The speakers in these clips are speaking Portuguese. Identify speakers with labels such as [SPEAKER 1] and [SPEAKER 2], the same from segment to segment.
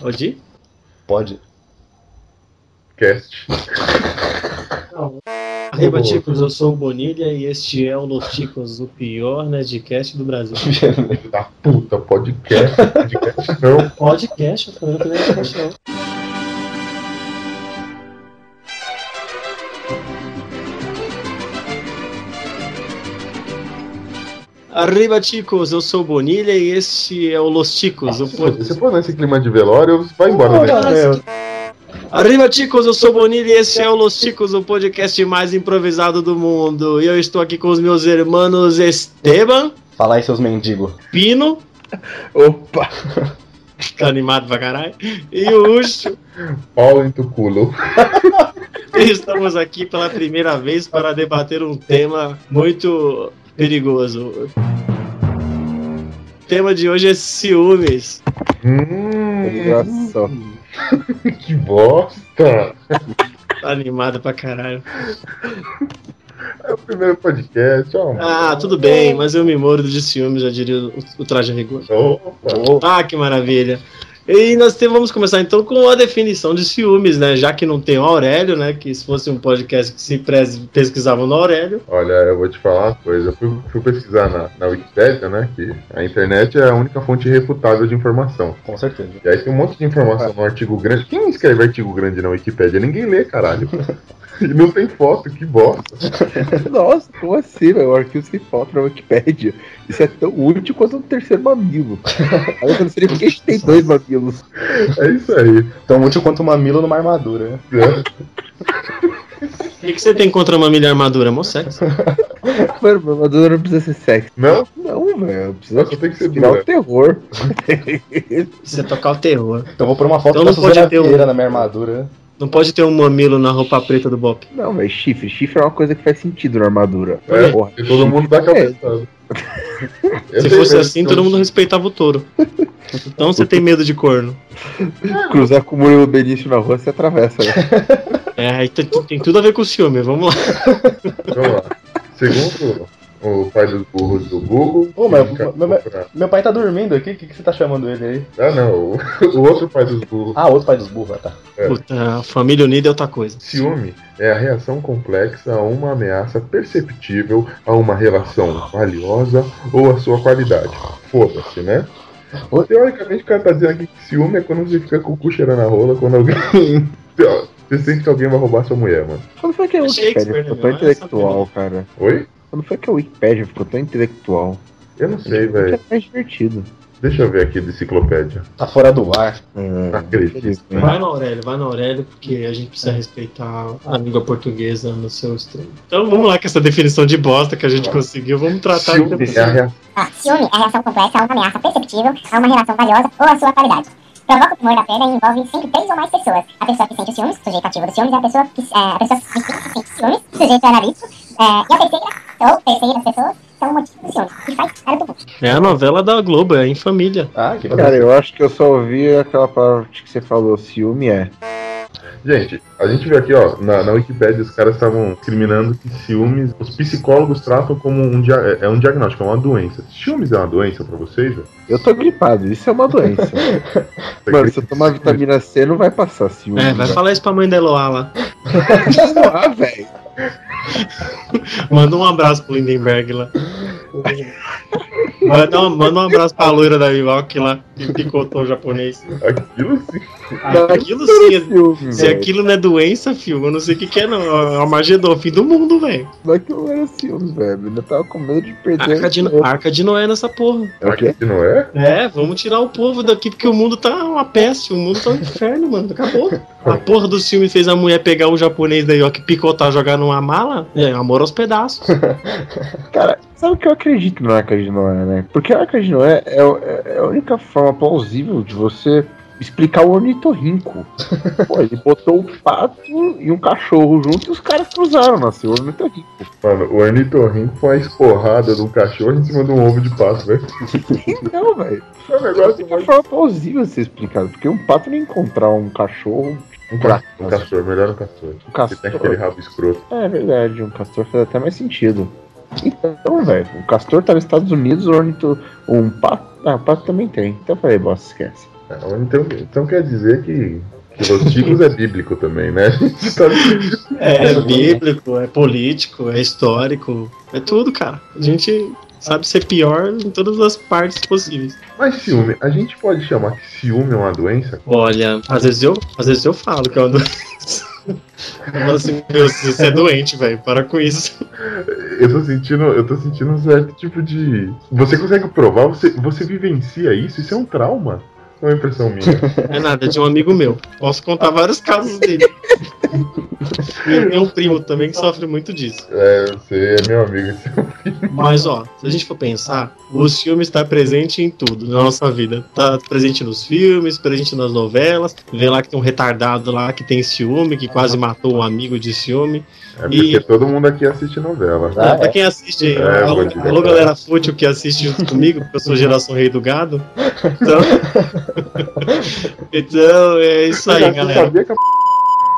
[SPEAKER 1] Pode ir?
[SPEAKER 2] Pode.
[SPEAKER 3] Cast.
[SPEAKER 1] Arriba, Ticos, eu sou o Bonilha e este é o Los Ticos, o pior Nerdcast do Brasil.
[SPEAKER 3] Filho da puta, podcast. Podcast não.
[SPEAKER 1] Podcast, eu falei que não é podcast, não. Arriba, Ticos, eu sou o Bonilha e este é o Los Ticos, o
[SPEAKER 3] Se
[SPEAKER 1] pod...
[SPEAKER 3] for nesse clima de velório, você vai embora
[SPEAKER 1] Porra,
[SPEAKER 3] daqui.
[SPEAKER 1] Arriba, Ticos, eu sou o Bonilha e este é o Los Ticos, o podcast mais improvisado do mundo. E eu estou aqui com os meus irmãos Esteban,
[SPEAKER 2] Fala aí, seus mendigos.
[SPEAKER 1] Pino,
[SPEAKER 3] Opa!
[SPEAKER 1] tá animado pra caralho, e o Ucho.
[SPEAKER 3] Pau em tu culo.
[SPEAKER 1] Estamos aqui pela primeira vez para debater um tema muito perigoso. O tema de hoje é ciúmes.
[SPEAKER 3] Hum,
[SPEAKER 4] Engraçado.
[SPEAKER 3] que bosta!
[SPEAKER 1] Tá animado pra caralho.
[SPEAKER 3] É o primeiro podcast, ó.
[SPEAKER 1] Ah, tudo bem, mas eu me mordo de ciúmes, já diria o, o traje rigor.
[SPEAKER 3] Opa!
[SPEAKER 1] Ah, que maravilha. E nós te- vamos começar então com a definição de ciúmes, né? Já que não tem o Aurélio, né? Que se fosse um podcast que se pres- pesquisava no Aurélio.
[SPEAKER 3] Olha, eu vou te falar uma coisa. Eu fui, fui pesquisar na, na Wikipédia, né? Que a internet é a única fonte irrefutável de informação.
[SPEAKER 2] Com certeza.
[SPEAKER 3] E aí tem um monte de informação no artigo grande. Quem escreve artigo grande na Wikipédia? Ninguém lê, caralho. E não tem foto, que bosta.
[SPEAKER 4] Nossa, como assim, velho? O arquivo sem foto na Wikipédia. Isso é tão útil quanto um terceiro mamilo. Aí eu não sei nem porque a gente tem dois mamilos.
[SPEAKER 3] É isso aí.
[SPEAKER 2] Tão útil quanto um mamilo numa armadura. né?
[SPEAKER 1] O que, que você tem contra uma milha armadura? Mó sexo.
[SPEAKER 4] Mano, meu armadura não precisa ser sexy.
[SPEAKER 3] Não?
[SPEAKER 4] Não, velho. Precisa
[SPEAKER 3] Só tem que ser dura.
[SPEAKER 4] o terror.
[SPEAKER 1] Você tocar o terror.
[SPEAKER 2] Então eu vou pôr uma foto
[SPEAKER 1] Então
[SPEAKER 2] da Suzana
[SPEAKER 1] ter um-
[SPEAKER 2] na minha armadura.
[SPEAKER 1] Não pode ter um mamilo na roupa preta do Bop.
[SPEAKER 4] Não, velho, chifre. Chifre é uma coisa que faz sentido na armadura.
[SPEAKER 3] É,
[SPEAKER 4] Porra,
[SPEAKER 3] e todo mundo dá
[SPEAKER 4] chifre é-.
[SPEAKER 1] Se fosse assim, todo mundo respeitava o touro. Então você tem medo de corno.
[SPEAKER 4] Cruzar com o Murilo Benício na rua, você atravessa, né?
[SPEAKER 1] É, tem, tem tudo a ver com o ciúme, vamos lá.
[SPEAKER 3] Vamos lá. Segundo o pai dos burros do Google.
[SPEAKER 2] Ô, mas-
[SPEAKER 3] fica-
[SPEAKER 2] mas- Meu pai tá dormindo aqui, o que, que você tá chamando ele aí?
[SPEAKER 3] Ah, não. O, o outro pai dos burros.
[SPEAKER 2] Ah, outro pai dos burros, ah, tá.
[SPEAKER 3] É.
[SPEAKER 1] Puta, a família unida é outra coisa.
[SPEAKER 3] Ciúme é a reação complexa a uma ameaça perceptível a uma relação valiosa ou a sua qualidade. Foda-se, né? Teoricamente, o cara tá dizendo aqui que ciúme é quando você fica com o cu cheirando a rola quando alguém. Você sente que alguém vai roubar sua mulher, mano.
[SPEAKER 4] Quando foi que a
[SPEAKER 1] Shakespeare,
[SPEAKER 4] Wikipédia ficou
[SPEAKER 1] né,
[SPEAKER 4] tão
[SPEAKER 1] meu?
[SPEAKER 4] intelectual, cara?
[SPEAKER 3] Oi?
[SPEAKER 4] Quando foi que a Wikipédia ficou tão intelectual?
[SPEAKER 3] Eu não sei, velho.
[SPEAKER 4] é mais divertido.
[SPEAKER 3] Deixa eu ver aqui da enciclopédia.
[SPEAKER 2] Tá fora do ar.
[SPEAKER 4] Hum,
[SPEAKER 3] Acredito.
[SPEAKER 4] infelizmente.
[SPEAKER 1] Vai no Aurélio, vai no Aurélio, porque a gente precisa respeitar a língua portuguesa no seu extremo. Então vamos lá com essa definição de bosta que a gente conseguiu. Vamos tratar
[SPEAKER 3] Ciúme é a.
[SPEAKER 5] Ah, ciúme é a reação complexa a uma ameaça perceptível a uma relação valiosa ou a sua qualidade. Provoca o tumor da pena e envolve sempre três ou mais pessoas. A pessoa que sente os ciúmes, sujeito ativo dos ciúmes, e a pessoa que, é, a pessoa que sente ciúmes, sujeito analítico, é, e a terceira, ou terceira pessoa, são o motivo dos ciúmes, que faz era do
[SPEAKER 1] É a novela da Globo, é em família.
[SPEAKER 2] Ah, que
[SPEAKER 4] Cara, eu acho que eu só ouvi aquela palavra que você falou, ciúme é.
[SPEAKER 3] Gente, a gente viu aqui, ó, na, na Wikipédia os caras estavam discriminando que ciúmes, os psicólogos tratam como um, dia, é- é um diagnóstico, é uma doença. Ciúmes é uma doença pra vocês? velho?
[SPEAKER 4] Eu tô gripado, isso é uma doença. Mano, se eu tomar vitamina C, não vai passar ciúme.
[SPEAKER 1] É, vai
[SPEAKER 4] velho.
[SPEAKER 1] falar isso pra mãe da Eloá lá.
[SPEAKER 4] Ah, velho.
[SPEAKER 1] Manda um abraço pro Lindenberg lá. Manda um, manda um abraço pra loira da Vivalk lá, que picotou o japonês.
[SPEAKER 3] Aquilo sim.
[SPEAKER 1] Aquilo sim, é-
[SPEAKER 4] Ciúme,
[SPEAKER 1] se
[SPEAKER 4] velho.
[SPEAKER 1] aquilo não é doença, filho, eu não sei o que, que é, não. É o Armagedon, fim do mundo, velho.
[SPEAKER 4] Mas que não era ciúme, velho. Eu ainda tava com medo de perder.
[SPEAKER 1] Arca de, arca de Noé nessa porra.
[SPEAKER 4] É o quê?
[SPEAKER 3] Aqui não é?
[SPEAKER 1] É, vamos tirar o povo daqui, porque o mundo tá uma peste, o mundo tá um inferno, mano. Acabou. A porra do filme fez a mulher pegar o japonês da Yoki, picotar, jogar numa mala. É, amor aos pedaços.
[SPEAKER 4] Cara, sabe o que eu acredito na Arca de Noé, né? Porque a Arca de Noé é, é- é a única forma plausível de você explicar o ornitorrinco. Pô, ele botou um pato e um cachorro junto e os caras cruzaram, nasceu o ornitorrinco.
[SPEAKER 3] Mano, o ornitorrinco foi uma esporrada de um cachorro em cima de um ovo de pato, velho.
[SPEAKER 4] Não, velho.
[SPEAKER 3] É um
[SPEAKER 4] É a
[SPEAKER 3] negócio
[SPEAKER 4] única
[SPEAKER 3] mais...
[SPEAKER 4] forma plausível de ser explicado. Porque um pato não encontrar um cachorro.
[SPEAKER 3] Um castor, um castor, melhor um castor.
[SPEAKER 4] Um
[SPEAKER 3] Você
[SPEAKER 4] castor.
[SPEAKER 3] tem aquele rabo escroto.
[SPEAKER 4] É verdade, um castor faz até mais sentido. Então, velho, o castor tá nos Estados Unidos, o ornito. Um pato. Ah, o pato também tem. Então eu falei, bosta, esquece.
[SPEAKER 3] Então, então quer dizer que, que Los é bíblico também, né? Tá
[SPEAKER 1] É, é bíblico, é político, é histórico, é tudo, cara. A gente sabe ser pior em todas as partes possíveis.
[SPEAKER 3] Mas ciúme, a gente pode chamar que ciúme é uma doença?
[SPEAKER 1] Olha, às vezes eu, às vezes eu falo que é uma doença. Eu falo assim, meu, você é doente, velho, para com isso.
[SPEAKER 3] Eu tô sentindo, eu tô sentindo um certo tipo de. Você consegue provar? Você, você vivencia isso? Isso é um trauma? Ou é uma impressão minha?
[SPEAKER 1] É nada, é de um amigo meu. Posso contar vários casos dele. Eu tenho um primo também que sofre muito disso.
[SPEAKER 3] É, você é meu amigo. é
[SPEAKER 1] Mas, ó, se a gente for pensar, o ciúme está presente em tudo na nossa vida. Tá presente nos filmes, presente nas novelas. Vê lá que tem um retardado lá que tem ciúme, que quase matou um amigo de ciúme.
[SPEAKER 3] É porque
[SPEAKER 1] E-
[SPEAKER 3] todo mundo aqui assiste novela.
[SPEAKER 2] Ah,
[SPEAKER 1] pra
[SPEAKER 2] é?
[SPEAKER 1] quem assiste,
[SPEAKER 3] É,
[SPEAKER 1] alô, alô, galera fútil que assiste junto comigo, porque eu sou geração rei do gado. Então, então é isso aí,
[SPEAKER 3] Você
[SPEAKER 1] galera.
[SPEAKER 3] sabia que a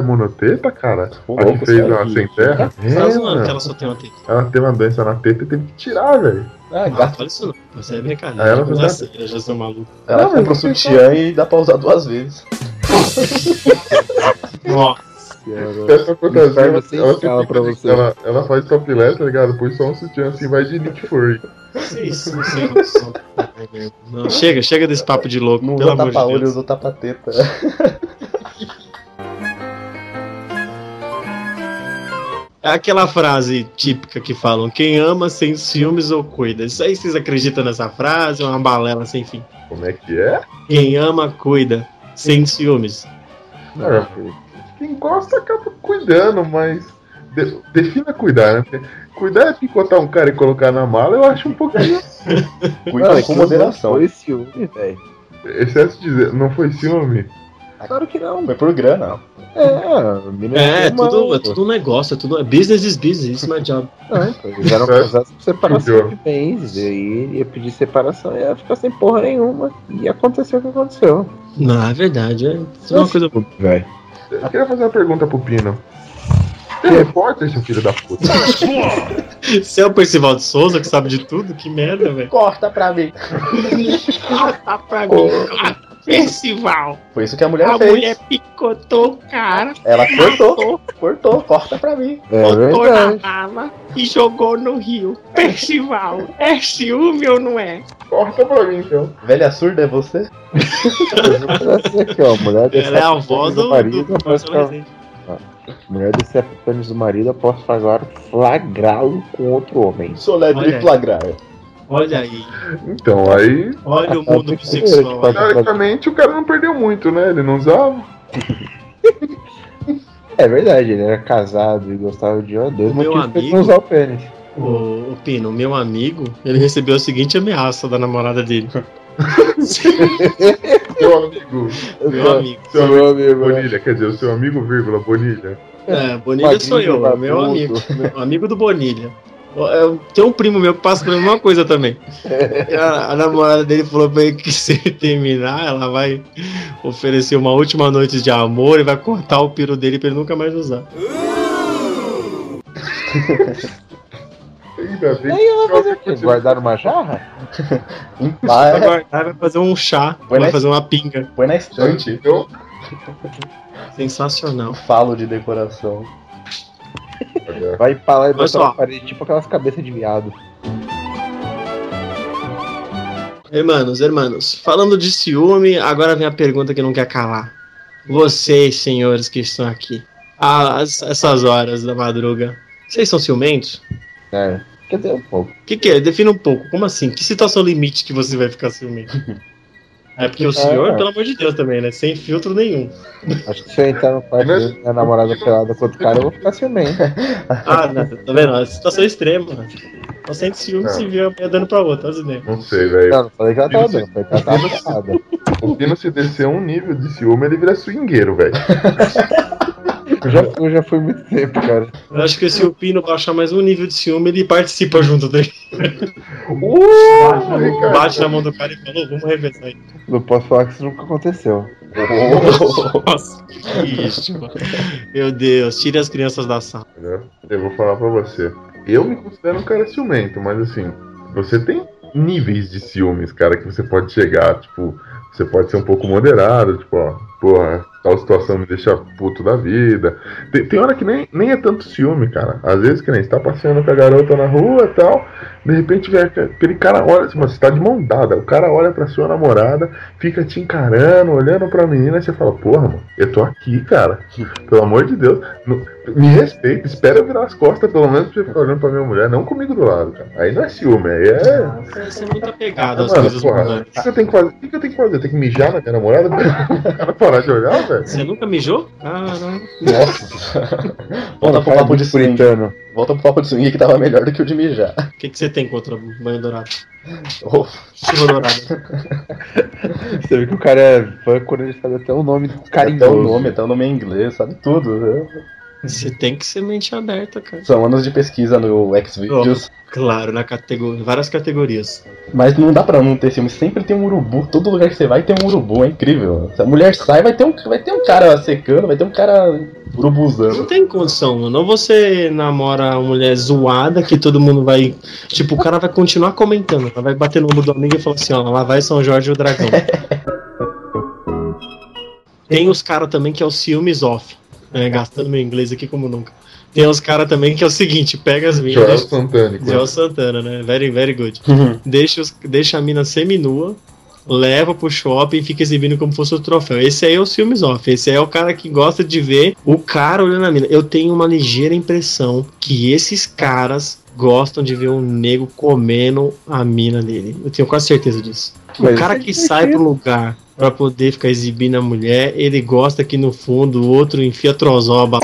[SPEAKER 3] é monoteta, cara?
[SPEAKER 2] Ô,
[SPEAKER 3] A que fez
[SPEAKER 2] sério?
[SPEAKER 3] a sem terra?
[SPEAKER 1] Tá
[SPEAKER 3] É,
[SPEAKER 1] zoando que
[SPEAKER 3] mano.
[SPEAKER 1] ela só tem uma teta.
[SPEAKER 3] Ela teve uma doença na teta e teve que tirar, velho.
[SPEAKER 2] Ah,
[SPEAKER 1] Ah,
[SPEAKER 2] gato.
[SPEAKER 1] fala isso não. Você é brincadeira.
[SPEAKER 3] Ah, ela
[SPEAKER 1] já sei, eu já sou maluco.
[SPEAKER 2] Ela
[SPEAKER 3] Não, mas
[SPEAKER 2] compra o sutiã e dá pra usar duas vezes.
[SPEAKER 1] Nossa.
[SPEAKER 3] Essa fantasia, ela, ela,
[SPEAKER 4] pra você.
[SPEAKER 3] ela, ela faz topless, tá ligado? Põe só um sutiã assim, vai de Nick Fury.
[SPEAKER 1] Isso, não chega, chega desse papo de louco,
[SPEAKER 2] Não
[SPEAKER 1] pelo amor de
[SPEAKER 2] tapa-olho,
[SPEAKER 1] Deus.
[SPEAKER 2] usou tapa-teta.
[SPEAKER 1] É aquela frase típica que falam: quem ama sem ciúmes ou cuida. Isso aí vocês acreditam nessa frase? É uma balela sem fim.
[SPEAKER 3] Como é que é?
[SPEAKER 1] Quem ama, cuida. Sem ciúmes.
[SPEAKER 3] Cara, quem gosta acaba cuidando, mas. de- defina cuidar, né? Porque cuidar é picotar um cara e colocar na mala, eu acho um pouquinho.
[SPEAKER 2] Cuida
[SPEAKER 4] Mano,
[SPEAKER 2] com moderação.
[SPEAKER 4] Não foi ciúme, velho.
[SPEAKER 3] Excesso de dizer, não foi ciúme.
[SPEAKER 4] Claro que não.
[SPEAKER 2] Foi por grana.
[SPEAKER 4] É, a mina
[SPEAKER 1] É,
[SPEAKER 4] uma-
[SPEAKER 1] tudo, é tudo um negócio, é tudo. Business is business, it's my job.
[SPEAKER 4] Não, então, eles eram
[SPEAKER 3] É.
[SPEAKER 4] casados por separação de bens. E aí ia pedir separação e ia ficar sem porra nenhuma. E aconteceu o que aconteceu.
[SPEAKER 1] Não, é verdade. É isso é uma coisa.
[SPEAKER 4] Velho.
[SPEAKER 3] Eu queria fazer uma pergunta pro Pino. Você é repórter, seu filho da puta?
[SPEAKER 1] Você é o Percival de Souza que sabe de tudo? Que merda, velho.
[SPEAKER 2] Corta pra mim.
[SPEAKER 1] Tá pra mim. Ah, Percival.
[SPEAKER 2] Foi isso que a mulher
[SPEAKER 1] A
[SPEAKER 2] fez.
[SPEAKER 1] mulher picotou o cara,
[SPEAKER 2] Ela cortou, cortou, corta pra mim.
[SPEAKER 4] É
[SPEAKER 1] botou na
[SPEAKER 4] verdade.
[SPEAKER 1] mala e jogou no rio. Percival, é ciúme ou não é?
[SPEAKER 3] Corta pra mim, então.
[SPEAKER 2] Velha surda é você?
[SPEAKER 4] Aqui, ó. Mulher
[SPEAKER 1] Ela é a avó do,
[SPEAKER 4] marido,
[SPEAKER 1] do, do Rezende.
[SPEAKER 4] Mulher desse pênis do marido após agora flagrá-lo com outro homem.
[SPEAKER 2] Soletre flagrar.
[SPEAKER 1] Olha aí,
[SPEAKER 3] Então, aí,
[SPEAKER 1] olha o
[SPEAKER 4] Ah,
[SPEAKER 1] mundo bissexual. aí.
[SPEAKER 3] teoricamente, o cara não perdeu muito, né? Ele não usava.
[SPEAKER 4] É verdade, ele era casado e gostava de
[SPEAKER 1] O meu amigo-
[SPEAKER 4] não usar o pênis.
[SPEAKER 1] O, o Pino, meu amigo, ele recebeu a seguinte ameaça da namorada dele.
[SPEAKER 3] Seu amigo,
[SPEAKER 1] Meu amigo.
[SPEAKER 3] seu amigo
[SPEAKER 4] Meu amigo, né?
[SPEAKER 3] Bonilha, quer dizer, o seu amigo, vírgula, Bonilha.
[SPEAKER 1] É, Bonilha sou eu, meu amigo. Meu amigo do Bonilha. Eu tenho um primo meu que passa pela mesma coisa também. A, a namorada dele falou pra ele que se ele terminar, ela vai oferecer uma última noite de amor e vai cortar o piro dele pra ele nunca mais usar.
[SPEAKER 3] Ainda bem
[SPEAKER 4] Aí ela vai fazer o quê? Guardar uma jarra?
[SPEAKER 2] Ah,
[SPEAKER 1] Vai
[SPEAKER 2] é.
[SPEAKER 1] guardar, vai fazer um chá,
[SPEAKER 2] Põe
[SPEAKER 1] vai
[SPEAKER 2] na-
[SPEAKER 1] fazer uma pinga.
[SPEAKER 2] Põe na estante.
[SPEAKER 1] Sensacional.
[SPEAKER 2] Falo de decoração.
[SPEAKER 3] Olha,
[SPEAKER 4] Vai pra lá e
[SPEAKER 1] ó.
[SPEAKER 4] na parede, tipo aquelas cabeças de viado.
[SPEAKER 1] Hermanos, hermanos, falando de ciúme, agora vem a pergunta que não quer calar. Vocês, senhores que estão aqui, às essas horas da madruga, vocês são ciumentos?
[SPEAKER 4] É. Quer dizer, um pouco.
[SPEAKER 1] O que, que é? Defina um pouco. Como assim? Que situação limite que você vai ficar ciumento? É porque o senhor,
[SPEAKER 4] É.
[SPEAKER 1] pelo amor de Deus, também, né? Sem filtro nenhum.
[SPEAKER 4] Acho que se eu entrar no quarto dele, minha namorada pelada com outro cara, eu vou ficar ciumento.
[SPEAKER 1] Ah, não, tá vendo? É situação extrema. Só sente ciúme se vê a dando pra outra, as ideias.
[SPEAKER 3] não sei, velho.
[SPEAKER 4] Não, não falei que ela tava dando, falei que ela tava pelada.
[SPEAKER 3] O Pino, se descer um nível de ciúme, ele vira swingueiro, velho.
[SPEAKER 4] Eu já, eu já fui muito tempo, cara.
[SPEAKER 1] Eu acho que se o Pino baixar mais um nível de ciúme, ele participa junto dele.
[SPEAKER 3] Uh, Ricardo.
[SPEAKER 1] Bate na mão do cara e falou, vamos revezar aí.
[SPEAKER 4] Não posso falar que isso nunca aconteceu.
[SPEAKER 1] Nossa, que isso, mano. Meu Deus, tire as crianças da sala.
[SPEAKER 3] Olha, Eu vou falar pra você. Eu me considero um cara ciumento, mas assim, você tem níveis de ciúmes, cara, que você pode chegar. Tipo, Você pode ser um pouco moderado, tipo, ó, porra, tal situação me deixa puto da vida. Tem, tem hora que nem, nem é tanto ciúme, cara. Às vezes que nem você tá passeando com a garota na rua e tal, de repente vem aquele- cara olha, assim, você tá de mão dada, o cara olha pra sua namorada, fica te encarando, olhando pra menina, e você fala, porra, mano, eu tô aqui, cara. Pelo amor de Deus, não- me respeita, espera eu virar as costas, pelo menos pra você ficar olhando pra minha mulher, não comigo do lado, cara. Aí não é ciúme, aí é.
[SPEAKER 1] Você é muito apegado às
[SPEAKER 3] Mano,
[SPEAKER 1] coisas
[SPEAKER 3] porra, o
[SPEAKER 1] mundanas.
[SPEAKER 3] que, que eu tenho que fazer? O que, que eu tenho que fazer? Tem que mijar na minha namorada o cara parar de olhar, velho?
[SPEAKER 1] Você nunca mijou? Caramba.
[SPEAKER 2] Nossa. Volta pro papo de swing.
[SPEAKER 4] puritano.
[SPEAKER 2] Volta pro papo de swing que tava melhor do que o de mijar.
[SPEAKER 1] O que, que você tem contra banho dourado?
[SPEAKER 2] Oh,
[SPEAKER 1] Chuva dourada.
[SPEAKER 4] Você vê que o cara é fã quando ele sabe até o nome
[SPEAKER 2] até
[SPEAKER 4] carinhoso.
[SPEAKER 2] o nome, até o nome em inglês, sabe tudo. né?
[SPEAKER 1] Você tem que ser mente aberta, cara.
[SPEAKER 2] São anos de pesquisa no Xvideos.
[SPEAKER 1] Claro, na categoria, várias categorias.
[SPEAKER 2] Mas não dá pra não ter ciúme. Sempre tem um urubu. Todo lugar que você vai tem um urubu. É incrível. Se a mulher sai, vai ter um, vai ter um cara secando, vai ter um cara
[SPEAKER 1] Não
[SPEAKER 2] urubuzando.
[SPEAKER 1] tem condição, mano. Ou você namora uma mulher zoada que todo mundo vai. Tipo, o cara vai continuar comentando. Vai bater no ombro do amigo e falar assim: ó, lá vai São Jorge o Dragão. Tem os caras também que é o ciúmes off. Né, gastando meu inglês aqui como nunca. Tem os caras também que é o seguinte: pega as
[SPEAKER 3] Joel
[SPEAKER 1] minas.
[SPEAKER 3] Santana.
[SPEAKER 1] Joel Santana, né? Very, very good. Deixa, os- deixa a mina seminua, leva pro shopping e fica exibindo como fosse o troféu. Esse aí é o filmes off. Esse aí é o cara que gosta de ver o cara olhando a mina. Eu tenho uma ligeira impressão que esses caras gostam de ver um nego comendo a mina dele. Eu tenho quase certeza disso.
[SPEAKER 4] Mas
[SPEAKER 1] o cara
[SPEAKER 4] é
[SPEAKER 1] que sai pro lugar pra poder ficar exibindo a mulher, ele gosta que no fundo o outro enfia trozoba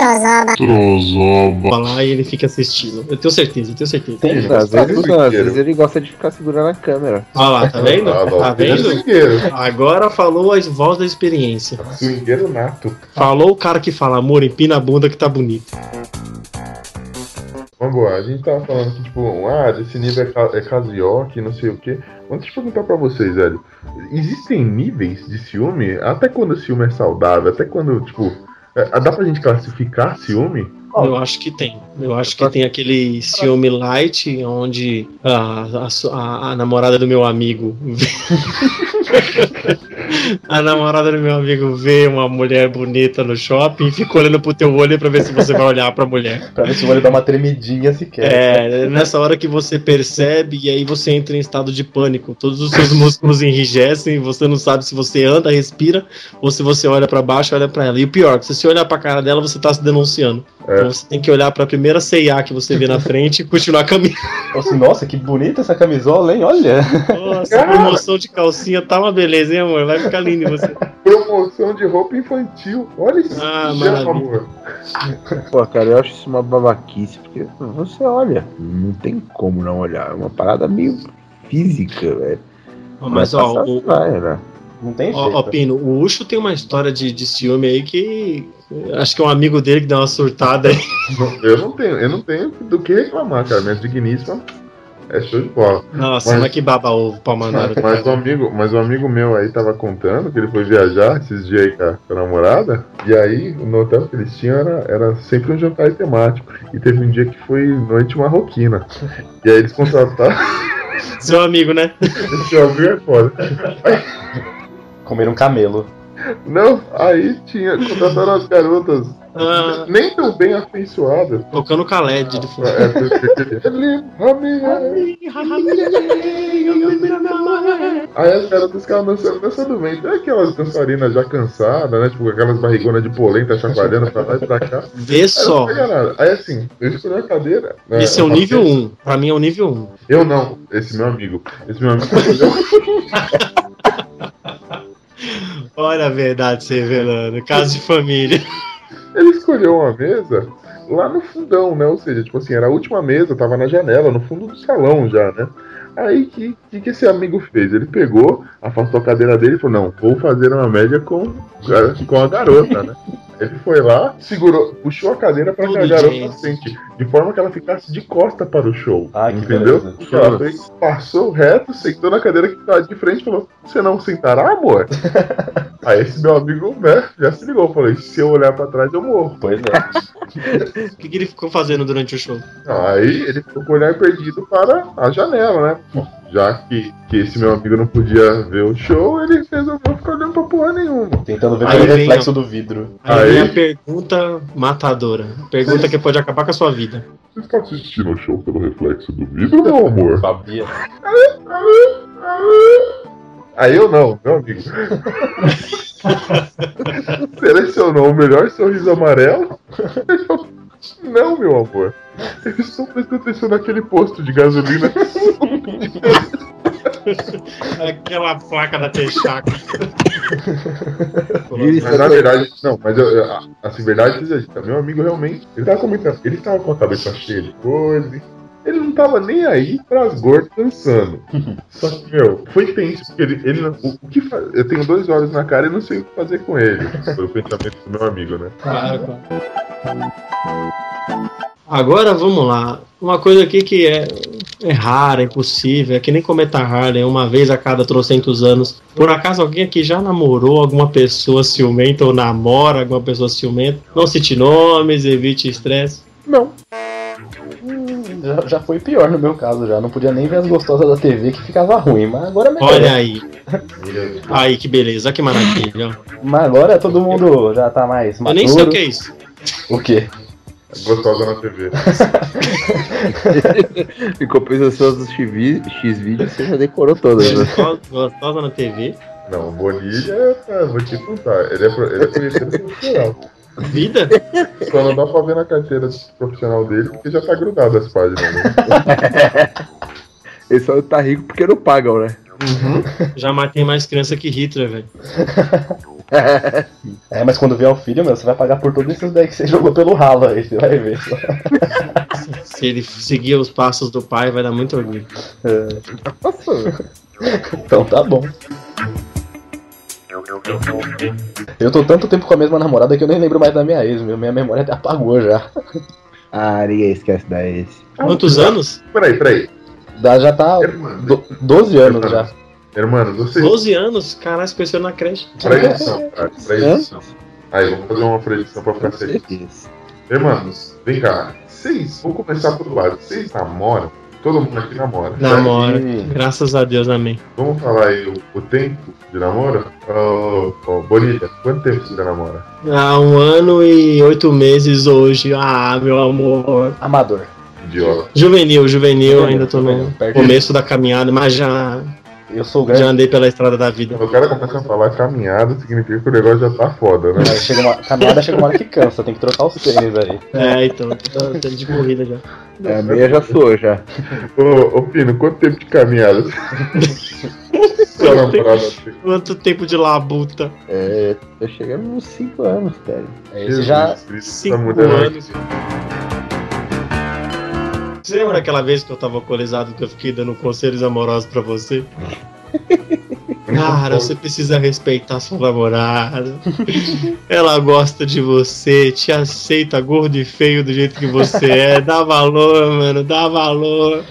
[SPEAKER 1] lá e ele fica assistindo. Eu tenho certeza, eu tenho certeza.
[SPEAKER 2] Tem,
[SPEAKER 4] Às vezes, não, às vezes ele gosta de ficar segurando a câmera.
[SPEAKER 1] Olha lá, tá vendo?
[SPEAKER 3] Ah,
[SPEAKER 1] Tá vendo? Agora falou a voz da experiência.
[SPEAKER 3] Swingueiro nato.
[SPEAKER 1] Falou o cara que fala, amor, empina a bunda que tá bonito.
[SPEAKER 3] Vamos lá, a gente tava falando que, tipo, ah, desse nível é, ca é não sei o quê. Mas deixa eu perguntar pra vocês, velho. Existem níveis de ciúme? Até quando o ciúme é saudável? Até quando, tipo, é, dá pra gente classificar ciúme?
[SPEAKER 1] Eu acho que tem. Eu acho que tem aquele ciúme light, onde a, a- a namorada do meu amigo. a namorada do meu amigo vê uma mulher bonita no shopping e fica olhando pro teu olho pra ver se você vai olhar pra mulher.
[SPEAKER 2] Pra ver se o olho dá uma tremidinha sequer.
[SPEAKER 1] É, nessa hora que você percebe e aí você entra em estado de pânico. Todos os seus músculos enrijecem, você não sabe se você anda, respira, ou se você olha pra baixo, olha pra ela. E o pior, se você olhar pra cara dela, você tá se denunciando.
[SPEAKER 3] É.
[SPEAKER 1] Então você tem que olhar pra primeira CIA que você vê na frente e continuar caminhando.
[SPEAKER 2] Assim, Nossa, que bonita essa camisola, hein? Olha.
[SPEAKER 1] Nossa, a promoção de calcinha tá uma beleza, hein, amor? Vai você.
[SPEAKER 3] Promoção de roupa infantil. Olha isso,
[SPEAKER 1] Ah,
[SPEAKER 3] amor.
[SPEAKER 4] Pô, cara, eu acho isso uma babaquice, porque você olha, não tem como não olhar. É uma parada meio física, velho.
[SPEAKER 1] Mas, ó,
[SPEAKER 4] passa-
[SPEAKER 1] o,
[SPEAKER 4] vai, né?
[SPEAKER 2] Não tem jeito.
[SPEAKER 1] ó, ó, Pino, o Ucho tem uma história de, de ciúme aí que. Acho que é um amigo dele que deu uma surtada aí.
[SPEAKER 3] Eu não tenho, eu não tenho do que reclamar, cara. Minha digníssima é show de bola.
[SPEAKER 1] Nossa,
[SPEAKER 3] Mas-
[SPEAKER 1] mas que baba ovo pra mandar.
[SPEAKER 3] Mas um amigo, mas um amigo meu aí tava contando que ele foi viajar esses dias aí com a, com a namorada. E aí, no hotel que eles tinham era, era sempre um jantar temático. E teve um dia que foi noite marroquina. E aí eles contrataram.
[SPEAKER 1] Seu amigo, né?
[SPEAKER 3] Esse amigo é foda.
[SPEAKER 2] Comer um camelo.
[SPEAKER 3] Não, aí tinha. Contrataram as garotas
[SPEAKER 1] Ah,
[SPEAKER 3] nem tão bem afeiçoadas.
[SPEAKER 1] tocando Khaled de fundo.
[SPEAKER 3] É, Ele, Rami, Aí as garotas ficavam dançando, dançando bem. Tem aquelas dançarinas já cansadas, né? Tipo, aquelas barrigonas de polenta chacoalhando pra lá e pra cá.
[SPEAKER 1] Vê
[SPEAKER 3] Aí
[SPEAKER 1] só.
[SPEAKER 3] nada. Aí assim, eu escolhi a cadeira. né,
[SPEAKER 1] Esse é o
[SPEAKER 3] uma
[SPEAKER 1] nível
[SPEAKER 3] vez.
[SPEAKER 1] 1. Pra mim é o nível 1.
[SPEAKER 3] Eu não, esse meu amigo. Esse meu amigo.
[SPEAKER 1] Olha a verdade se revelando. Caso de família.
[SPEAKER 3] Ele escolheu uma mesa lá no fundão, né? Ou seja, tipo assim, era a última mesa, tava na janela, no fundo do salão já, né? Aí que que, que esse amigo fez? Ele pegou, afastou a cadeira dele e falou: Não, vou fazer uma média com, com a garota, né? Ele foi lá, segurou, puxou a cadeira para que a garota sente, de forma que ela ficasse de costa para o show.
[SPEAKER 2] Ah, que
[SPEAKER 3] entendeu?
[SPEAKER 2] beleza.
[SPEAKER 3] Ela fez, passou reto, sentou na cadeira que estava de frente e falou: Você não sentará, amor? Aí esse meu amigo, né, já se ligou. Falei: Se eu olhar para trás, eu morro.
[SPEAKER 2] Pois é.
[SPEAKER 1] O que, que ele ficou fazendo durante o show?
[SPEAKER 3] Aí ele ficou com o olhar perdido para a janela, né? Já que, que esse meu amigo não podia ver o show, ele resolveu ficar olhando pra porra nenhuma.
[SPEAKER 2] Tentando ver
[SPEAKER 1] Aí
[SPEAKER 2] pelo
[SPEAKER 1] vem,
[SPEAKER 2] reflexo
[SPEAKER 1] ó.
[SPEAKER 2] do vidro.
[SPEAKER 1] Aí vem
[SPEAKER 3] Aí-
[SPEAKER 1] a pergunta matadora. Pergunta que pode acabar com a sua vida.
[SPEAKER 3] Você está assistindo o show pelo reflexo do vidro, meu amor?
[SPEAKER 2] Sabia.
[SPEAKER 3] Aí eu não, meu amigo. Selecionou o melhor sorriso amarelo? Não, meu amor. Eu estou prestando atenção naquele posto de gasolina.
[SPEAKER 1] Aquela placa da Texaca.
[SPEAKER 3] Mas na verdade, não, mas eu, eu, assim, verdade meu amigo realmente, ele tava comentando, ele tava com a cabeça cheia de coisa, ele não tava nem aí pras gordas dançando. Só que, meu, foi tenso, porque ele, ele não- o, que fa- eu tenho dois olhos na cara e não sei o que fazer com ele. Foi o pensamento do meu amigo, né?
[SPEAKER 1] Claro, claro. Agora vamos lá. Uma coisa aqui que é, é rara, é impossível, é que nem cometa Harley, uma vez a cada trocentos anos. Por acaso alguém aqui já namorou alguma pessoa ciumenta ou namora alguma pessoa ciumenta? Não cite nomes, evite estresse.
[SPEAKER 4] Não.
[SPEAKER 2] Já, já foi pior no meu caso, já. Não podia nem ver as gostosas da TV que ficava ruim, mas agora é melhor.
[SPEAKER 1] Olha aí. Aí, que beleza, que maravilha.
[SPEAKER 2] Mas agora todo mundo já tá mais
[SPEAKER 1] Eu
[SPEAKER 2] maduro.
[SPEAKER 1] nem sei o que é isso.
[SPEAKER 2] O quê?
[SPEAKER 3] Gostosa na TV.
[SPEAKER 4] Em compensação dos X-Vídeos, você já decorou todas, né?
[SPEAKER 1] Gostosa, na TV.
[SPEAKER 3] Não, Bonilha, é, vou te contar, ele é, pro- ele é conhecido profissional.
[SPEAKER 1] Vida?
[SPEAKER 3] Só não dá pra ver na carteira profissional dele, porque já tá grudado as páginas, né?
[SPEAKER 4] Ele só tá rico porque não pagam, né?
[SPEAKER 1] Já matei mais criança que Hitler, velho.
[SPEAKER 2] É, mas quando vier o filho, meu, você vai pagar por todos esses daí que você jogou pelo ralo aí, você vai ver.
[SPEAKER 1] Se ele seguir os passos do pai, vai dar muito orgulho.
[SPEAKER 2] É,
[SPEAKER 4] Nossa,
[SPEAKER 2] então tá bom. Eu tô tanto tempo com a mesma namorada que eu nem lembro mais da minha ex, meu. Minha memória até apagou já.
[SPEAKER 4] ah, ninguém esquece da ex.
[SPEAKER 1] Quantos anos?
[SPEAKER 3] Peraí, peraí.
[SPEAKER 2] Dá, já tá
[SPEAKER 3] Hermano,
[SPEAKER 2] do, 12 anos já.
[SPEAKER 3] hermano, você.
[SPEAKER 1] 12 anos? Caralho, se conheceu na creche.
[SPEAKER 3] Pra edição, cara. Pra edição. Aí, vamos fazer uma pra edição pra ficar
[SPEAKER 4] certeza.
[SPEAKER 3] Irmãos, vem cá. Vocês, vou começar por lado. Vocês namoram? Todo mundo aqui namora.
[SPEAKER 1] Namora. Graças a Deus, amém.
[SPEAKER 3] Vamos falar aí o, o tempo de namoro? Ô, ô, Bonita, quanto tempo você namora?
[SPEAKER 1] Há um ano e oito meses hoje. Ah, meu amor.
[SPEAKER 2] Amador.
[SPEAKER 3] Idiota.
[SPEAKER 1] Juvenil, juvenil,
[SPEAKER 2] Juvenil,
[SPEAKER 1] ainda tô no
[SPEAKER 2] juvenil,
[SPEAKER 1] começo da caminhada, mas já,
[SPEAKER 2] Eu sou
[SPEAKER 1] já
[SPEAKER 2] grande.
[SPEAKER 1] andei pela estrada da vida.
[SPEAKER 3] Quando o cara começa a falar caminhada, significa que o negócio já tá foda, né?
[SPEAKER 2] Aí chega uma, caminhada chega uma hora que cansa, tem que trocar os tênis aí.
[SPEAKER 1] É, então, tô tô de corrida já.
[SPEAKER 4] É, a meia já sou, já.
[SPEAKER 3] Ô, ô Pino, quanto tempo de caminhada? Sua namorada tem?
[SPEAKER 1] Quanto tempo de labuta?
[SPEAKER 4] É, tô chegando nos 5 anos, cara.
[SPEAKER 2] Aí você já.
[SPEAKER 3] Jesus Cristo,
[SPEAKER 1] Cinco Você lembra aquela vez que eu tava alcoolizado que eu fiquei dando conselhos amorosos pra você? Cara, você precisa respeitar sua namorada. Ela gosta de você, te aceita gordo e feio do jeito que você é. Dá valor, mano, dá valor.